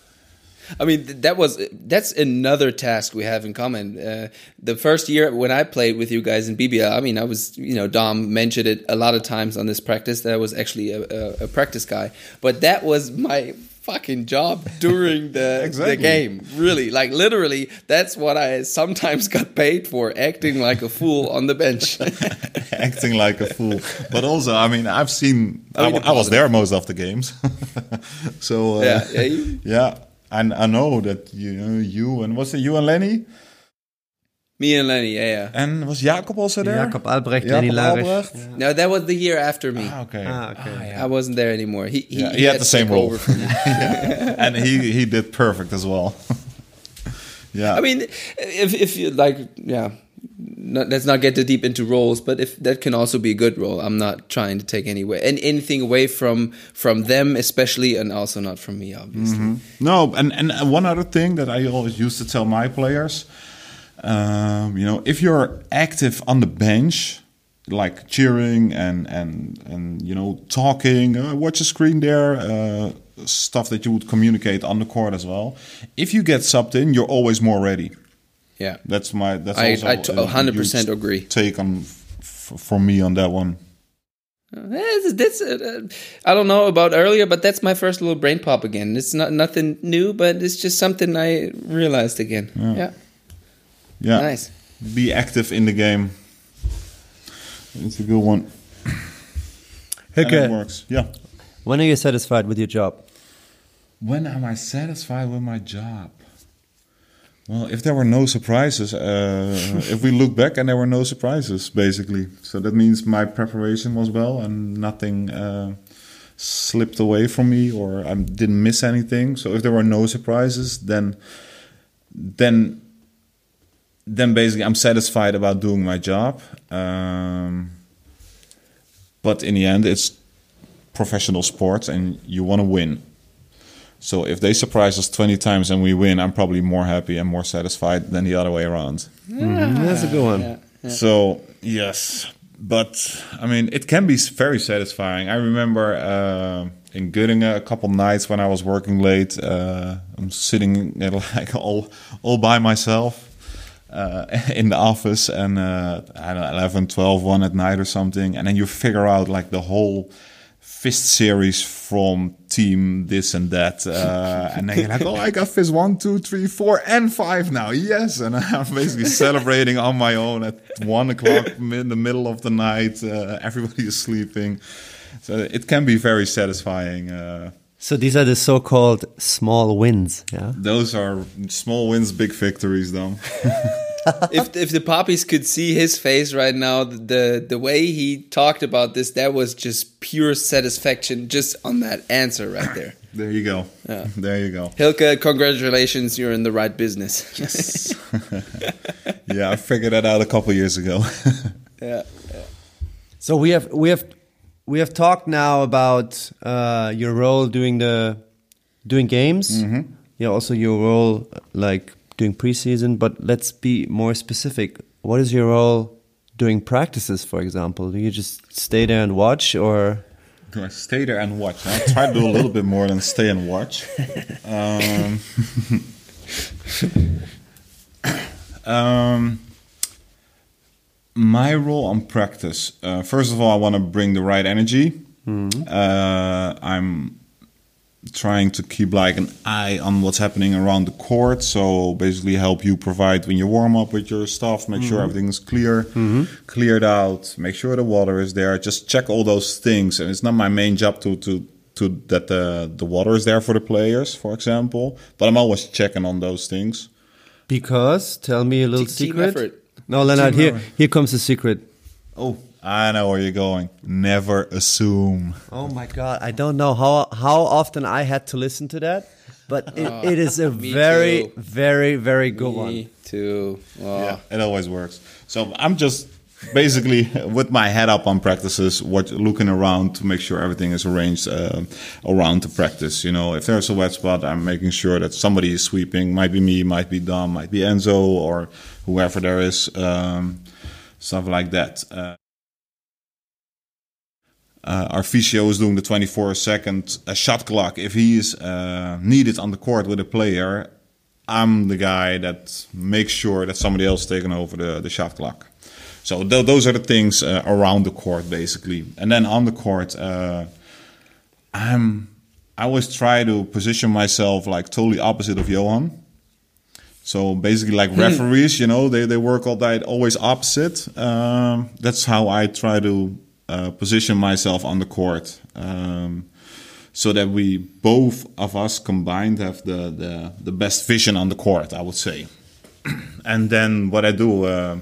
I mean, that was that's another task we have in common. Uh, the first year when I played with you guys in BBL, I mean, I was you know Dom mentioned it a lot of times on this practice that I was actually a, a, a practice guy, but that was my fucking job during the [laughs] Exactly. the game. Really, like literally, that's what I sometimes got paid for, acting like a fool on the bench. [laughs] [laughs] acting like a fool. But also, I mean, I've seen. Oh, I, you I was there most of the games, so uh, yeah, yeah, yeah. And I know that you, you and was it you and Lenny, me and Lenny, yeah, yeah. and was Jacob also there? Jacob Albrecht, Jacob Lenny Larisch. Albrecht? No, that was the year after me. Ah, okay. Ah, okay. I wasn't there anymore. He he, Yeah, he had to the same role. over [laughs] and he he did perfect as well. [laughs] yeah. I mean, if if you like, yeah. Not, let's not get too deep into roles, but if that can also be a good role, I'm not trying to take any way and anything away from from them, especially, and also not from me, obviously. No, and and one other thing that I always used to tell my players, um, you know, if you're active on the bench, like cheering and and and you know talking, uh, watch a screen there, uh, stuff that you would communicate on the court as well. If you get subbed in, you're always more ready. Yeah, That's my that's I- also I t- a 100% huge agree. Take on f- for me on that one. That's, that's uh, I don't know about earlier, but that's my first little brain pop again. It's not nothing new, but it's just something I realized again. Yeah, Yeah, nice. Be active in the game. It's a good one. And it works. Yeah. when are you satisfied with your job? When am I satisfied with my job? Well, if there were no surprises, uh, if we look back and there were no surprises, basically. So that means my preparation was well and nothing uh, slipped away from me or I didn't miss anything. So if there were no surprises, then then then basically I'm satisfied about doing my job. Um, but in the end, it's professional sports and you want to win. So if they surprise us 20 times and we win, I'm probably more happy and more satisfied than the other way around. That's a good one. Yeah. So, yes. But, I mean, it can be very satisfying. I remember uh, in Göttingen a couple nights when I was working late, uh, I'm sitting there [laughs] like all, all by myself. Uh, [laughs] in the office and uh, I don't know, 11, 12, 1 at night or something. And then you figure out like the whole fist series from team this and that, uh, [laughs] and then you're like, oh, I got fist one, two, three, four, and five now. Yes, and [laughs] I'm basically celebrating on my own at one o'clock in the middle of the night. Uh, everybody is sleeping, so it can be very satisfying. So these are the so-called small wins. Yeah. those are small wins, big victories, though. [laughs] if if the poppies could see his face right now, the the way he talked about this, that was just pure satisfaction just on that answer right there. [coughs] There you go. Yeah. There you go. Hylke, congratulations, you're in the right business. Yes. [laughs] [laughs] yeah, I figured that out a couple years ago. yeah. So we have we have we have talked now about uh, your role doing the doing games. Yeah, also your role like doing preseason. But let's be more specific. What is your role doing practices, for example? Do you just stay there and watch, or Do I stay there and watch? I try to do a little bit more than stay and watch. Um, [laughs] um, my role on practice. Uh, first of all, I want to bring the right energy. Uh, I'm trying to keep like an eye on what's happening around the court. So basically, help you provide when you warm up with your stuff. Make sure everything's clear, cleared out. Make sure the water is there. Just check all those things. And it's not my main job to to to that the the water is there for the players, for example. But I'm always checking on those things. because? Tell me a little Team secret. effort. No, Leonard. Here, here comes the secret. Oh, I know where you're going. Never assume. Oh my god, I don't know how how often I had to listen to that, but it, [laughs] it is a me very too. very very good one. Me too. Oh. Yeah, it always works. So I'm just basically with my head up on practices, what looking around to make sure everything is arranged uh, around the practice. You know, if there's a wet spot, I'm making sure that somebody is sweeping. Might be me, might be Dom, might be Enzo, or whoever there is. Um, stuff like that. Uh, uh, our physio is doing the 24 second shot clock. If he is uh, needed on the court with a player, I'm the guy that makes sure that somebody else is taking over the, the shot clock. So th- those are the things uh, around the court, basically. And then on the court, uh, I'm I always try to position myself like totally opposite of Johan. So basically, like referees, you know, they, they work all night, always opposite. Um, that's how I try to uh, position myself on the court, um, so that we both of us combined have the, the the best vision on the court. I would say. [clears throat] and then what I do, uh,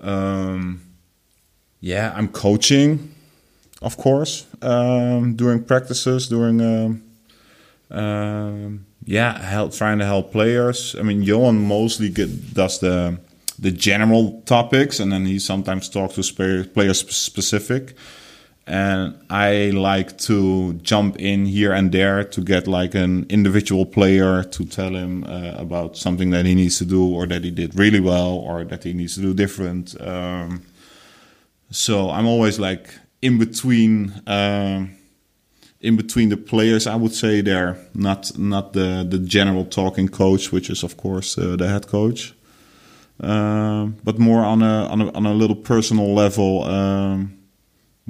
um, yeah, I'm coaching, of course, um, during practices, during. Um, um, yeah, help trying to help players. I mean, Johan mostly get, does the the general topics, and then he sometimes talks to player sp- specific. And I like to jump in here and there to get like an individual player to tell him uh, about something that he needs to do, or that he did really well, or that he needs to do different. Um, so I'm always like in between. Um, in between the players, I would say they're not not the the general talking coach, which is of course uh, the head coach, um, but more on a, on a on a little personal level, um,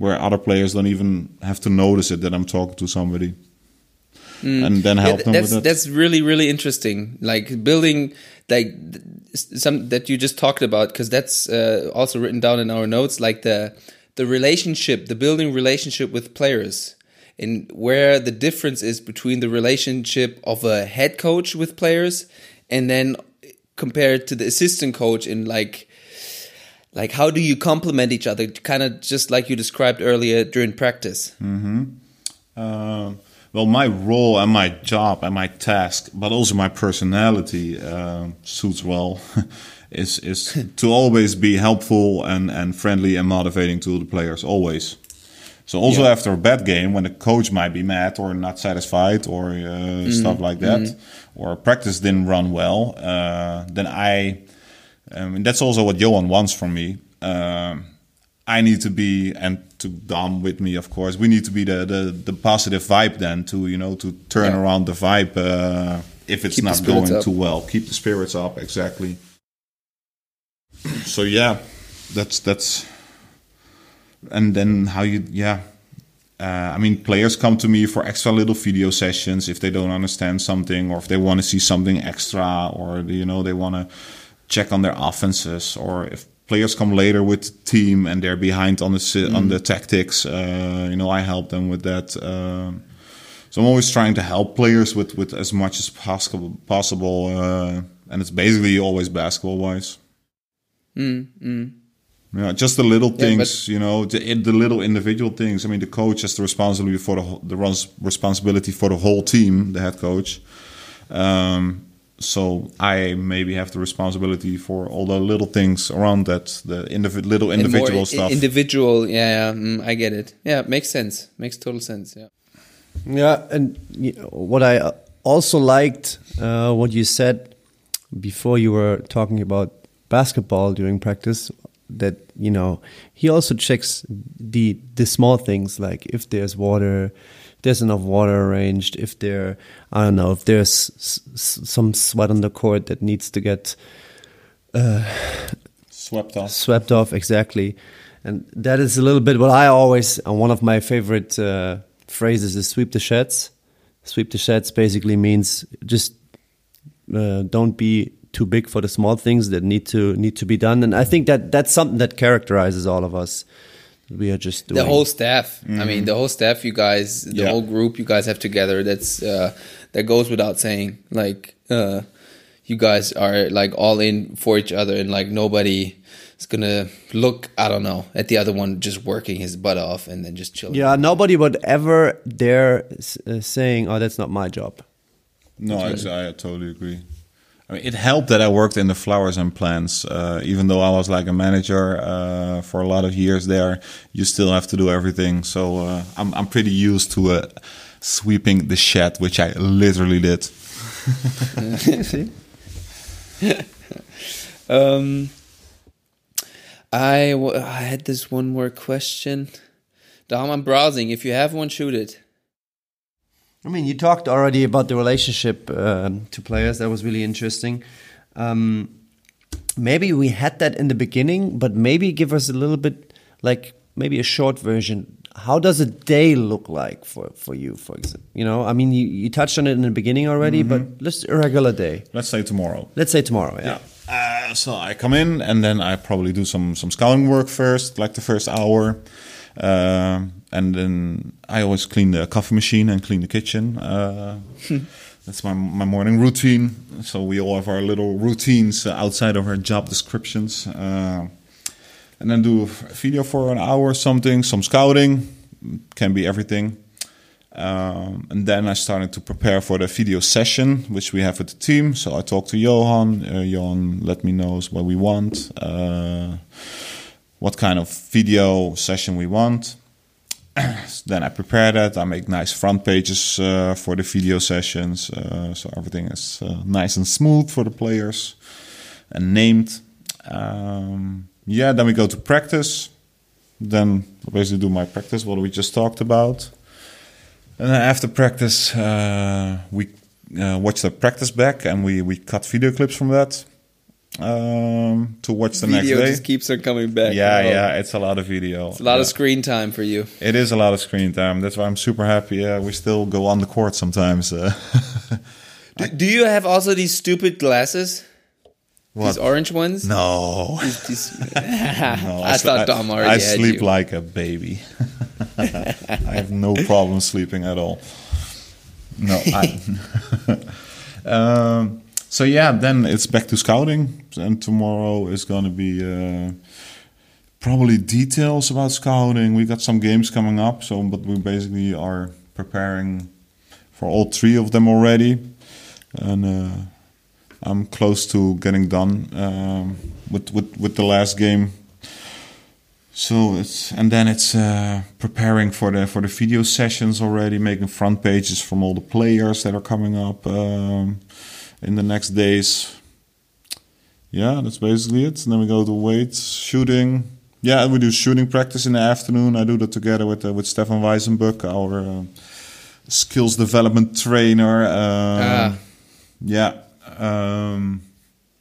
where other players don't even have to notice it that I'm talking to somebody, and then Yeah, help th- them that's with it. that's really really interesting. Like building like some that you just talked about because that's uh, also written down in our notes. Like the the relationship, the building relationship with players, and where the difference is between the relationship of a head coach with players, and then compared to the assistant coach in like like how do you complement each other? Kind of just like you described earlier during practice. Um, well, my role and my job and my task, but also my personality um suits well, [laughs] is is [laughs] to always be helpful and, and friendly and motivating to the players always. So also Yeah. after a bad game, when the coach might be mad or not satisfied or uh, stuff like that, or practice didn't run well, uh, then I, um, and that's also what Johan wants from me. Um, I need to be, and to Dom with me, of course, we need to be the the, the positive vibe then to you know to turn Yeah. around the vibe uh, if it's Keep not going up. too well. Keep the spirits up, exactly. so yeah, that's that's, and then how you yeah, uh, I mean, players come to me for extra little video sessions if they don't understand something, or if they want to see something extra, or you know they want to check on their offenses, or if players come later with the team and they're behind on the mm. on the tactics. Uh, you know, I help them with that. Uh, so I'm always trying to help players with with as much as possible. Possible, uh, and it's basically always basketball wise. Mm, mm. Yeah, just the little things, yeah, you know, the, the, little individual things. I mean, the coach has the responsibility for the the responsibility for the whole team, the head coach. Um, so I maybe have the responsibility for all the little things around that, the indiv- little individual stuff. Individual, yeah, yeah mm, I get it. Yeah, makes sense. Makes total sense. Yeah. Yeah, and you know, what I also liked uh, what you said before you were talking about basketball during practice that you know he also checks the the small things like if there's water there's enough water arranged if there i don't know if there's some sweat on the court that needs to get uh, swept off swept off exactly and that is a little bit what i always uh, one of my favorite uh, phrases is sweep the sheds sweep the sheds basically means just uh, don't be too big for the small things that need to need to be done. And I think that that's something that characterizes all of us. We are just doing. the whole staff. Mm-hmm. I mean, the whole staff. You guys, the yeah. whole group. You guys have together. That's uh, that goes without saying. Like uh, you guys are like all in for each other, and like nobody is gonna look. I don't know at the other one just working his butt off and then just chilling. Yeah, nobody would ever dare uh, saying, "Oh, that's not my job." No, I, I totally agree. I mean, it helped that I worked in the flowers and plants. Uh, even though I was like a manager uh, for a lot of years there, you still have to do everything. So uh, I'm I'm pretty used to uh, sweeping the shed, which I literally did. [laughs] um, I, I had this one more question. Dom, I'm browsing. If you have one, shoot it. I mean, you talked already about the relationship uh, to players. That was really interesting. Um, maybe we had that in the beginning, but maybe give us a little bit, like maybe a short version. How does a day look like for, for you, for example? You know, I mean, you, you touched on it in the beginning already, mm -hmm. but let's a regular day. Let's say tomorrow. Let's say tomorrow. Yeah. yeah. Uh, so I come in and then I probably do some some scouting work first, like the first hour. Uh, and then I always clean the coffee machine and clean the kitchen. Uh, that's my my morning routine. So we all have our little routines outside of our job descriptions. Uh, and then do a video for an hour or something, some scouting, can be everything. Um, and then I started to prepare for the video session, which we have with the team. So I talked to Johan. Uh, Johan let me know what we want, uh, what kind of video session we want. [clears throat] then I prepare that. I make nice front pages uh, for the video sessions, uh, so everything is uh, nice and smooth for the players and named. Um, yeah, then we go to practice. Then I basically do my practice, what we just talked about. And then after practice, uh, we uh, watch the practice back and we, we cut video clips from that um, to watch the video next day. just keeps on coming back. Yeah, oh. yeah, it's a lot of video. It's a lot yeah. of screen time for you. It is a lot of screen time. That's why I'm super happy. Yeah, we still go on the court sometimes. Uh, [laughs] do, do, you have also these stupid glasses? What? These orange ones? No. These, these, [laughs] [laughs] no I, I, thought Dom already I sleep you. like a baby. I have no problem sleeping at all. No, I. um, so yeah, then it's back to scouting, and tomorrow is going to be uh, probably details about scouting. We got some games coming up, so but we basically are preparing for all three of them already, and uh, I'm close to getting done um, with, with with the last game. So it's and then it's uh, preparing for the for the video sessions already, making front pages from all the players that are coming up. Um, in the next days. Yeah, that's basically it. And then we go to weights, shooting. Yeah, we do shooting practice in the afternoon. I do that together with uh, with Stefan Weisenbuck, our uh, skills development trainer. Uh, ah. Yeah, um,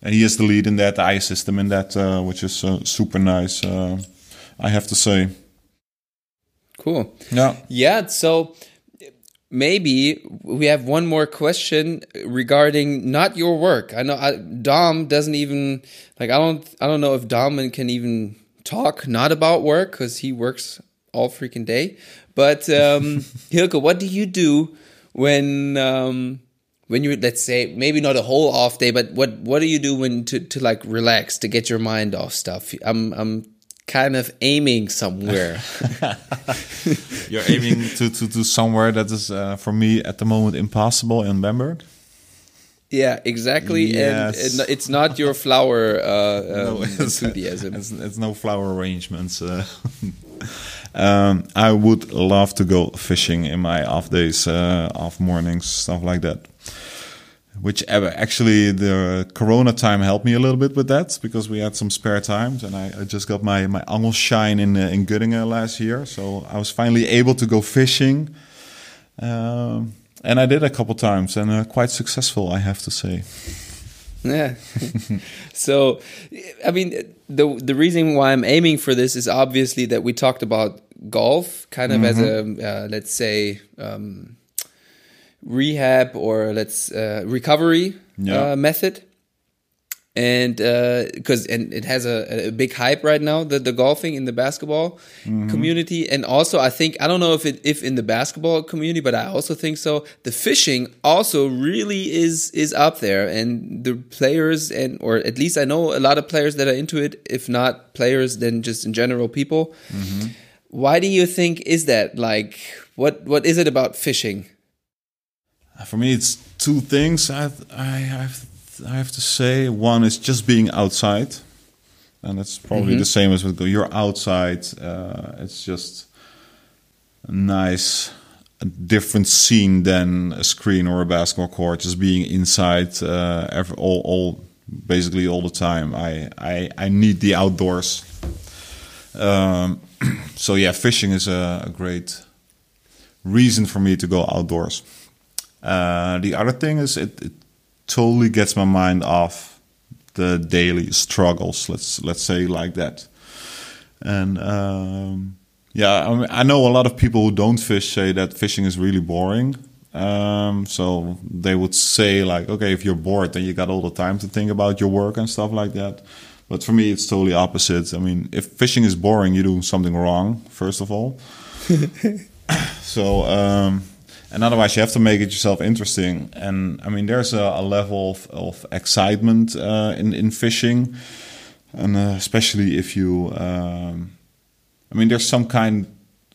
and he is the lead in that. I assist him in that, uh, which is uh, super nice. Uh, I have to say. Cool. Yeah. Yeah. So maybe we have one more question regarding not your work. I know I, Dom doesn't even like. I don't. I don't know if Dom can even talk not about work because he works all freaking day. But um, [laughs] Hylke, what do you do when um, when you let's say maybe not a whole off day, but what what do you do when to to like relax to get your mind off stuff? I'm I'm kind of aiming somewhere. [laughs] You're aiming to, to, to somewhere that is, uh, for me, at the moment, impossible in Bamberg. Yeah, exactly. Yes. And it's not your flower uh, [laughs] No, um, it's, enthusiasm. it's, it's no flower arrangements. Uh, [laughs] um, I would love to go fishing in my off days, uh, off mornings, stuff like that. Which ever actually the Corona time helped me a little bit with that because we had some spare times and I, I just got my my Angelschein in uh, in Göttingen last year, so I was finally able to go fishing. Um, and I did a couple times and uh, quite successful, I have to say. Yeah. [laughs] so, I mean, the the reason why I'm aiming for this is obviously that we talked about golf, kind of as a uh, let's say um, rehab or let's uh, recovery Yeah. uh, method, and uh because and it has a, a big hype right now the the golfing in the basketball community, and also I think I don't know if it if in the basketball community, but I also think so. The fishing also really is is up there, and the players and or at least I know a lot of players that are into it. If not players, then just in general people. Why do you think is that? Like, what what is it about fishing? For me, it's two things. I I have I have to say. One is just being outside, and that's probably the same as with go. You're outside. Uh, it's just a nice, a different scene than a screen or a basketball court. Just being inside, uh, every, all all basically all the time. I I I need the outdoors. Um, [clears throat] so yeah, fishing is a, a great reason for me to go outdoors. Uh, the other thing is it, it totally gets my mind off the daily struggles. Let's let's say like that. And um, yeah, I, mean, I know a lot of people who don't fish say that fishing is really boring. Um, so they would say like, okay, if you're bored, then you got all the time to think about your work and stuff like that. But for me, it's totally opposite. I mean, if fishing is boring, you do something wrong. First of all. [laughs] So, um, and otherwise, you have to make it yourself interesting. And I mean, there's a, a level of, of excitement uh, in in fishing, and uh, especially if you, um, I mean, there's some kind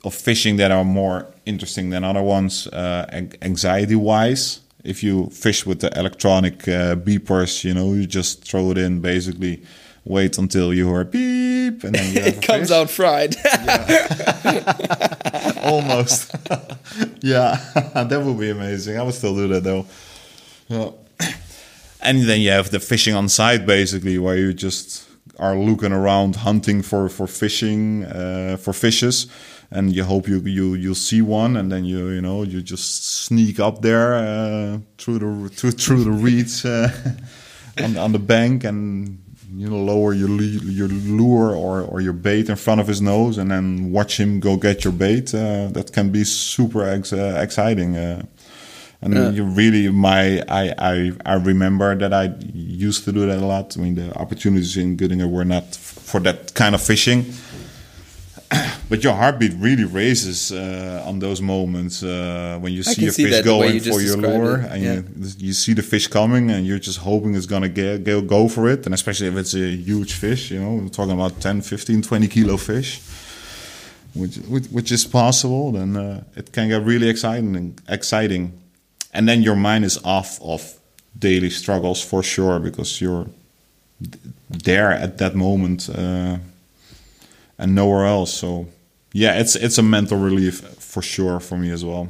of fishing that are more interesting than other ones, uh, anxiety wise. If you fish with the electronic uh, beepers, you know, you just throw it in basically. Wait until you hear beep, and then you have [laughs] It comes fish. out fried. [laughs] [laughs] almost. yeah, that would be amazing. I would still do that though. Yeah. [clears throat] And then you have the fishing on site, basically, where you just are looking around, hunting for for fishing uh, for fishes, and you hope you you you'll see one, and then you you know you just sneak up there uh, through the through, through the reeds uh, on on the bank and you know, lower your your lure or, or your bait in front of his nose and then watch him go get your bait. Uh, that can be super ex- uh, exciting. Uh, and you really, my I, I I remember that I used to do that a lot. I mean, the opportunities in Göttingen were not f- for that kind of fishing. But your heartbeat really raises uh, on those moments uh, when you see a see fish that the way going you for your lure, it, and yeah. you you see the fish coming and you're just hoping it's gonna get, go, go for it. And especially if it's a huge fish you know we're talking about 10 15 20 kilo fish which which, which is possible then uh, it can get really exciting exciting. And then your mind is off of daily struggles for sure because you're there at that moment uh, and nowhere else. So yeah it's it's a mental relief for sure for me as well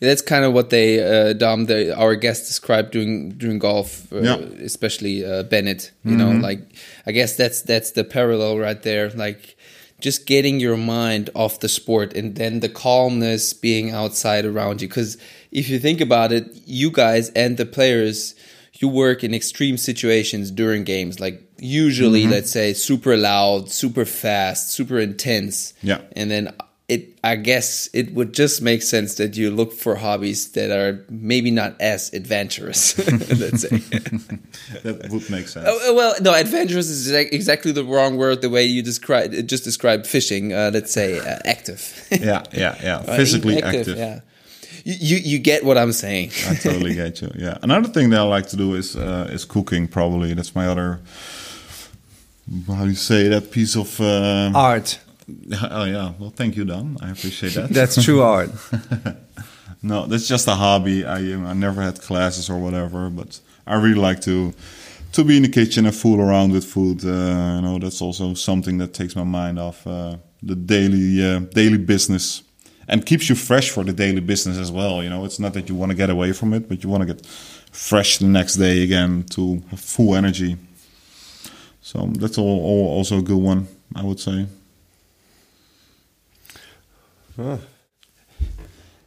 That's kind of what they, uh, Dom, the, our guest described during during golf, uh, Yeah. especially uh, Bennett. You know, like I guess that's that's the parallel right there. Like just getting your mind off the sport and then the calmness being outside around you. Because if you think about it, you guys and the players, you work in extreme situations during games, like usually let's say super loud, super fast, super intense. Yeah. And then it I guess it would just make sense that you look for hobbies that are maybe not as adventurous, [laughs] let's say. [laughs] That would make sense. Oh, well, no, adventurous is exactly the wrong word. The way you describe just described fishing. Uh, let's say uh, active, [laughs] Yeah, yeah, yeah. Physically active. Yeah, you, you you get what I'm saying. I totally get you. Yeah. Another thing that I like to do is uh, is cooking. Probably that's my other. How do you say that piece of? Uh, Art. oh yeah. Well, thank you, Don. I appreciate that. That's true art. [laughs] no, that's just a hobby. I I never had classes or whatever, but I really like to to be in the kitchen and fool around with food. Uh, you know, that's also something that takes my mind off uh, the daily uh, daily business and keeps you fresh for the daily business as well. You know, it's not that you want to get away from it, but you want to get fresh the next day again to have full energy. So that's all, all also a good one, I would say.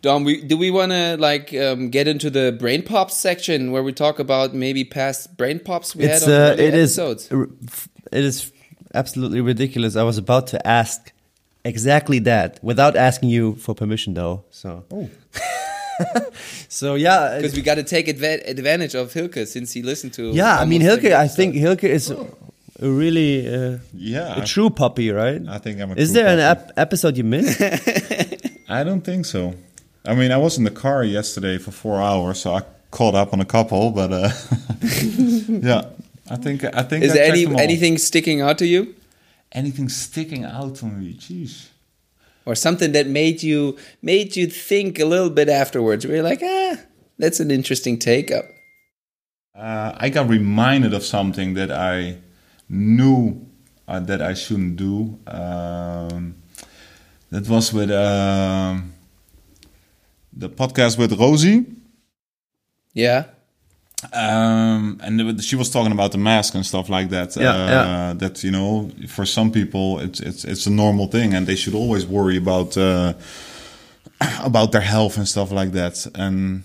Dom, we, do we want to like um, get into the brain pops section where we talk about maybe past brain pops we It's had on uh, earlier it is episodes? r- f- it is absolutely ridiculous. I was about to ask exactly that without asking you for permission, though. So Oh. [laughs] so yeah, Because we got to take adva- advantage of Hylke since he listened to. yeah. I mean, almost Hylke. I think Hylke is a really uh, Yeah. a true puppy, right? I think I'm a Is true there an puppy. ep- episode you missed? [laughs] I don't think so. I mean, I was in the car yesterday for four hours, so I caught up on a couple. But uh, [laughs] yeah, I think I think. Is I there any them all. anything sticking out to you, anything sticking out to me? Jeez. or something that made you made you think a little bit afterwards? Where you're like, ah, that's an interesting take up. Uh, I got reminded of something that I knew uh, that I shouldn't do. Um, that was with um, the podcast with Rosie. Yeah. Um, and she was talking about the mask and stuff like that. Yeah, uh, yeah. That you know, for some people, it's it's it's a normal thing, and they should always worry about uh, [coughs] about their health and stuff like that. And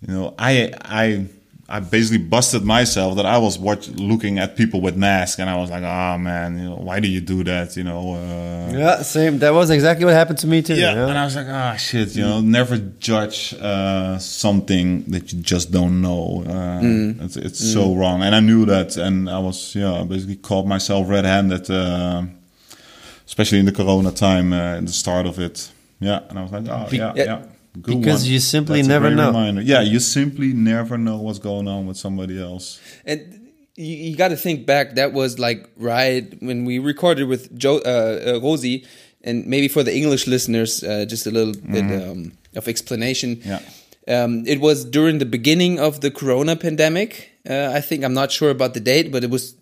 you know, I I I basically busted myself that I was watch, looking at people with masks, and I was like, oh man, you know, why do you do that? You know. Uh, yeah, same. That was exactly what happened to me too. yeah, and I was like, ah, shit, you know, never judge uh, something that you just don't know. Uh, It's, it's so wrong, and I knew that, and I was, yeah, basically caught myself red-handed, uh, especially in the Corona time, uh, at the start of it. Yeah, and I was like, oh, yeah, Yeah. yeah. Good Because one. you simply That's never know. reminder. Yeah, you simply never know what's going on with somebody else. And you, you got to think back. That was like right when we recorded with Joe uh, uh, Rosie, and maybe for the English listeners, uh, just a little bit um, of explanation. Yeah. Um, it was during the beginning of the Corona pandemic. Uh, I think I'm not sure about the date, but it was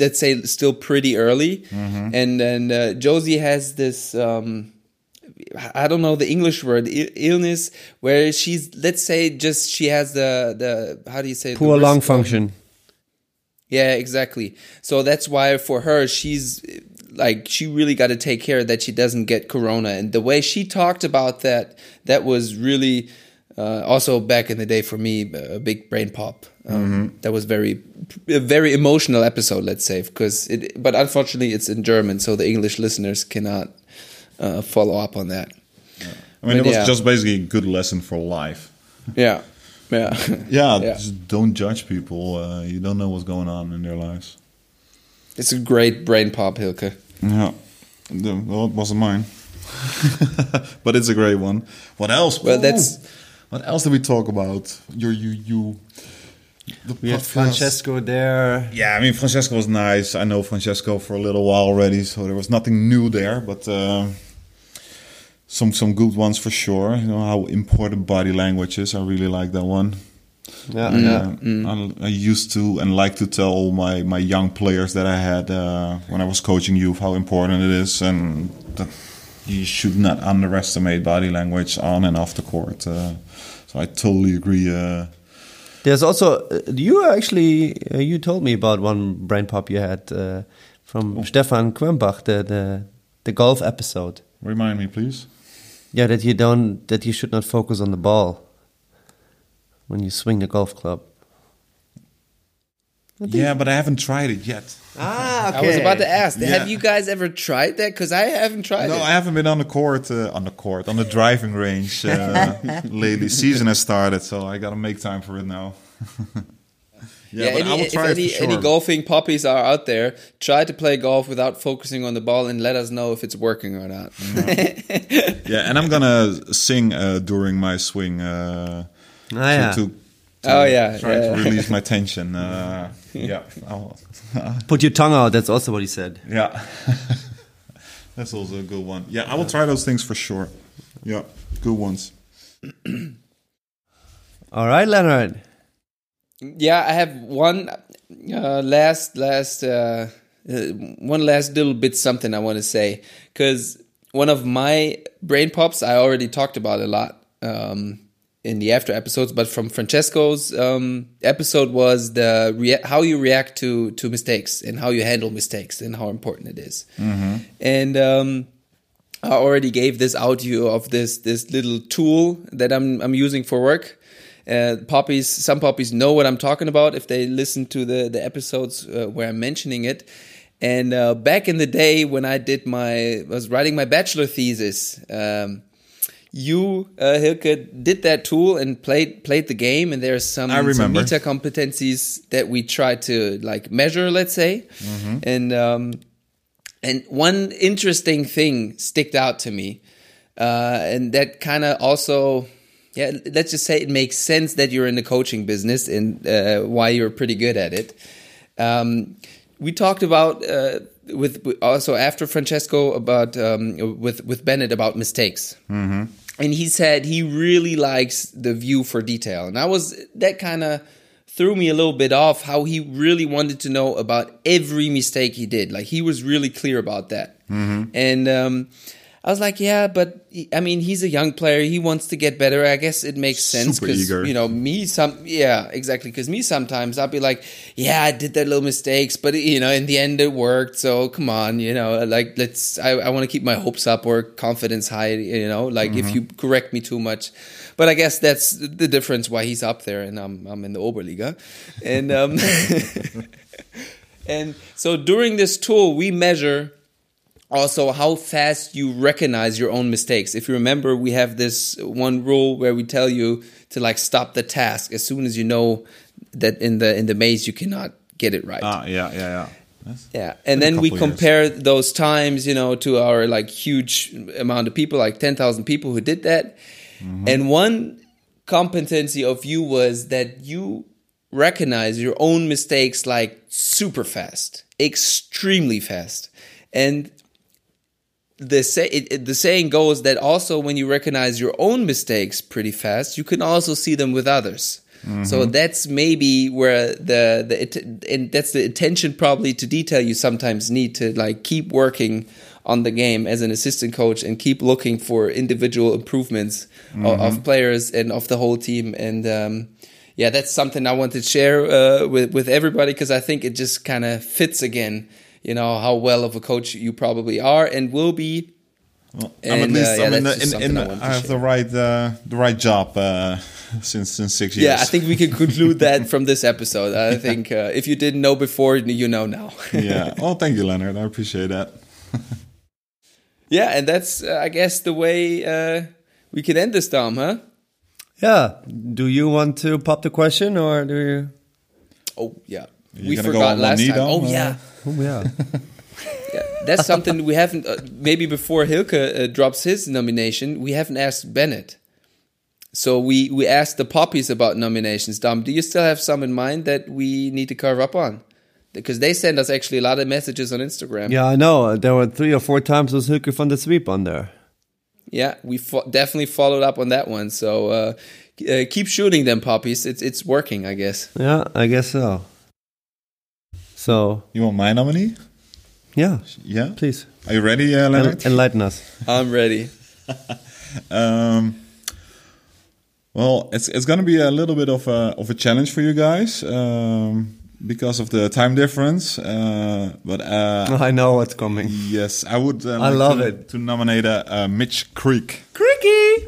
let's say still pretty early. And then uh, Josie has this. Um, I don't know the English word illness where she's let's say just she has the the how do you say Poor lung function. yeah, exactly. So that's why for her, she's like, she really got to take care that she doesn't get corona. And the way she talked about that, that was really uh, also back in the day for me, a big brain pop. Um, That was very, a very emotional episode, let's say, because it, but unfortunately it's in German, so the English listeners cannot uh, follow up on that. I mean, But it was yeah. just basically a good lesson for life. Yeah. Yeah. [laughs] Yeah, Yeah. just don't judge people. Uh, you don't know what's going on in their lives. it's a great brain pop, Hylke. Yeah, well, it wasn't mine, [laughs] but it's a great one. What else? Well, that's- what else did we talk about? You, you, you. The We had. Francesco there. Yeah, I mean Francesco was nice. I know Francesco for a little while already, so there was nothing new there, but uh, some some good ones for sure. You know how important body language is. I really like that one. Yeah, yeah. I, I used to and like to tell all my, my young players that I had uh, when I was coaching youth how important it is and that you should not underestimate body language on and off the court. Uh, so I totally agree. Uh, There's also uh, you actually uh, you told me about one brain pop you had uh, from Stefan Quembach, the, the the golf episode. remind me, please. Yeah, that you don't that you should not focus on the ball when you swing the golf club. Yeah, but I haven't tried it yet. Ah, okay. I was about to ask, Yeah. have you guys ever tried that? Because I haven't tried No, it. I haven't been on the court, uh, on the court, on the driving range uh, [laughs] lately. Season has started, so I gotta make time for it now. [laughs] yeah, but any, I will if try it any, for sure. any golfing puppies are out there, try to play golf without focusing on the ball and let us know if it's working or not. Yeah, and I'm gonna sing uh, during my swing. Uh, Ah, yeah. to, to, Oh, yeah, try yeah. to release my tension. Uh, [laughs] yeah, [laughs] Put your tongue out. That's also what he said. yeah. [laughs] That's also a good one. Yeah, I will try those things for sure. Yeah, good ones. All right, Leonard. Yeah, I have one uh, last last uh, uh, one last little bit something I want to say because one of my brain pops I already talked about a lot um, in the after episodes, but from Francesco's um, episode was the rea- how you react to to mistakes and how you handle mistakes and how important it is. and. Um, I already gave this audio of this this little tool that I'm I'm using for work. Uh, puppies, some puppies know what I'm talking about if they listen to the the episodes uh, where I'm mentioning it. And uh, back in the day when I did my was writing my bachelor thesis, um, you uh, Hylke did that tool and played played the game. And there's some, I some remember. meta competencies that we try to like measure, let's say, and. Um, and one interesting thing sticked out to me, uh, and that kind of also, yeah, let's just say it makes sense that you're in the coaching business and uh, why you're pretty good at it. Um, we talked about uh, with also after Francesco about um, with with Bennett about mistakes, and he said he really likes the view for detail, and I was that kind of threw me a little bit off how he really wanted to know about every mistake he did. Like he was really clear about that. And um, I was like, yeah, but he- I mean, he's a young player. He wants to get better. I guess it makes sense Super because eager. you know me some yeah exactly because me sometimes I'll be like yeah I did that little mistakes but you know in the end it worked so come on you know like let's I, I want to keep my hopes up or confidence high you know like if you correct me too much but I guess that's the difference why he's up there and I'm I'm in the Oberliga and um [laughs] and so during this tool we measure also how fast you recognize your own mistakes if you remember we have this one rule where we tell you to like stop the task as soon as you know that in the in the maze you cannot get it right Ah, yeah, yeah, yeah. Yeah and then we couple years. compare those times you know to our like huge amount of people like 10,000 people who did that Mm-hmm. and one competency of you was that you recognize your own mistakes like super fast extremely fast and the say it, the saying goes that also when you recognize your own mistakes pretty fast, you can also see them with others. So that's maybe where the the it- and that's the attention probably to detail you sometimes need to like keep working on the game as an assistant coach and keep looking for individual improvements o- of, players and of the whole team. And um, yeah that's something I want to share uh, with with everybody because I think it just kind of fits again you know how well of a coach you probably are and will be Well, I'm at least uh, yeah, I'm in, the, in, in I I, wanted to have the right uh, the right job uh, [laughs] since since six years. Yeah, I think we can conclude that [laughs] from this episode. I think uh, if you didn't know before, you know now. [laughs] yeah. Well, thank you, Leonard. I appreciate that. yeah, and that's, uh, I guess, the way uh, we can end this, Dom, huh? Yeah. Do you want to pop the question or do you? Oh, yeah. You we forgot last knee, time. Dom, Oh, or- yeah. Oh yeah. [laughs] [laughs] yeah. That's something we haven't, uh, maybe before Hylke uh, drops his nomination, we haven't asked Bennett. So we, we asked the poppies about nominations. Dom, do you still have some in mind that we need to carve up on? Because they send us actually a lot of messages on Instagram. yeah, I know. There were three or four times was Hylke van der Zweep on there. Yeah, we fo- definitely followed up on that one. So uh, uh, keep shooting them puppies. It's it's working, I guess. Yeah, I guess so. So You want my nominee? yeah, Yeah. please Are you ready, uh, Leonard? en- enlighten us. I'm ready. [laughs] Um, well, it's it's going to be a little bit of a of a challenge for you guys um, because of the time difference. Uh, but uh, [laughs] I know what's coming. yes, I would. Uh, I like love to, it. to nominate uh, uh, Mitch Creek. Cricky.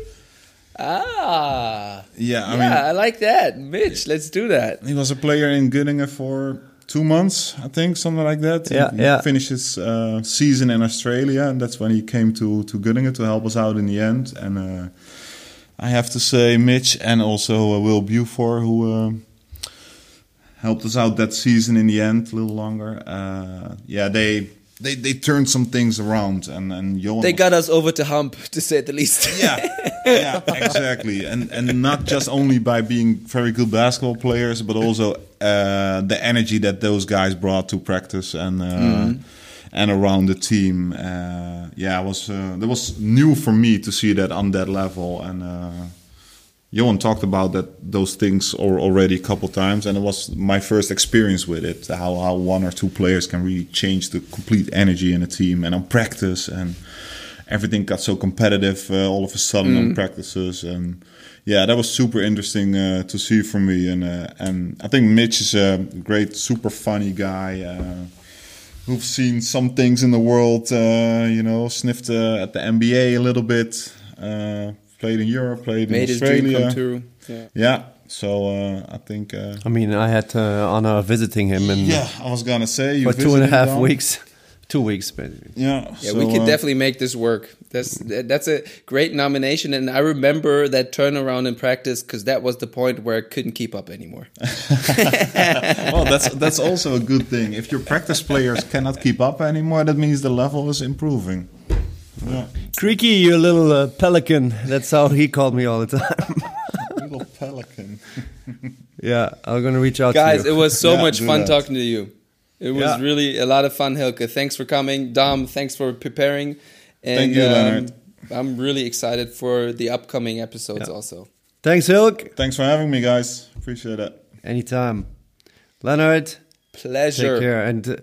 Ah. Yeah, I yeah, mean, I like that, Mitch. Let's do that. he was a player in Göttingen for two months, I think, something like that. Yeah, he yeah. Finished his uh, season in Australia, and that's when he came to to Göttingen to help us out in the end. And uh, I have to say, Mitch and also uh, Will Buford, who uh, helped us out that season in the end, a little longer. Uh, yeah, they. They, they turned some things around and and Johan They got us over the hump, [laughs] to say the least. yeah, yeah, exactly, and and not just only by being very good basketball players, but also uh, the energy that those guys brought to practice and uh, and around the team. Uh, yeah, it was uh, that was new for me to see that on that level, and uh, Johan talked about that those things al- already a couple times, and it was my first experience with it. How how one or two players can really change the complete energy in a team, and on practice, and everything got so competitive uh, all of a sudden on practices, and yeah, that was super interesting uh, to see for me. And uh, and I think Mitch is a great, super funny guy. Uh, Who've seen some things in the world, uh, you know, sniffed uh, at the NBA a little bit, uh, played in Europe, played Made in his Australia. dream come true. Yeah. Yeah. So uh, I think. Uh, I mean, I had uh, honor of visiting him in yeah, I was gonna say you for two and a visited half down. weeks, [laughs] two weeks basically. Yeah. Yeah, so, we could uh, definitely make this work. That's that's a great nomination, and I remember that turnaround in practice because that was the point where I couldn't keep up anymore. [laughs] [laughs] well, that's that's also a good thing. If your practice players cannot keep up anymore, that means the level is improving. Yeah. Creaky, you little uh, pelican. That's how he called me all the time. [laughs] Little pelican. [laughs] yeah, I'm gonna reach out to you. Guys, it was so Yeah, much fun that. talking to you. It was Yeah. really a lot of fun, Hylke. Thanks for coming, Dom. Thanks for preparing. And, Thank you, um, Leonard. I'm really excited for the upcoming episodes. Yeah. Also, Thanks, Hylke. Thanks for having me, guys. Appreciate it. Anytime, Leonard. pleasure. Take care and uh,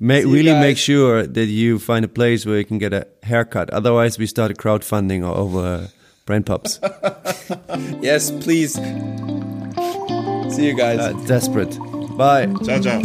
ma- See you really make sure that you find a place where you can get a haircut. Otherwise, we start a crowdfunding o- over uh, brainpops. [laughs] Yes, please. See you guys. uh, desperate. Bye. Ciao, ciao.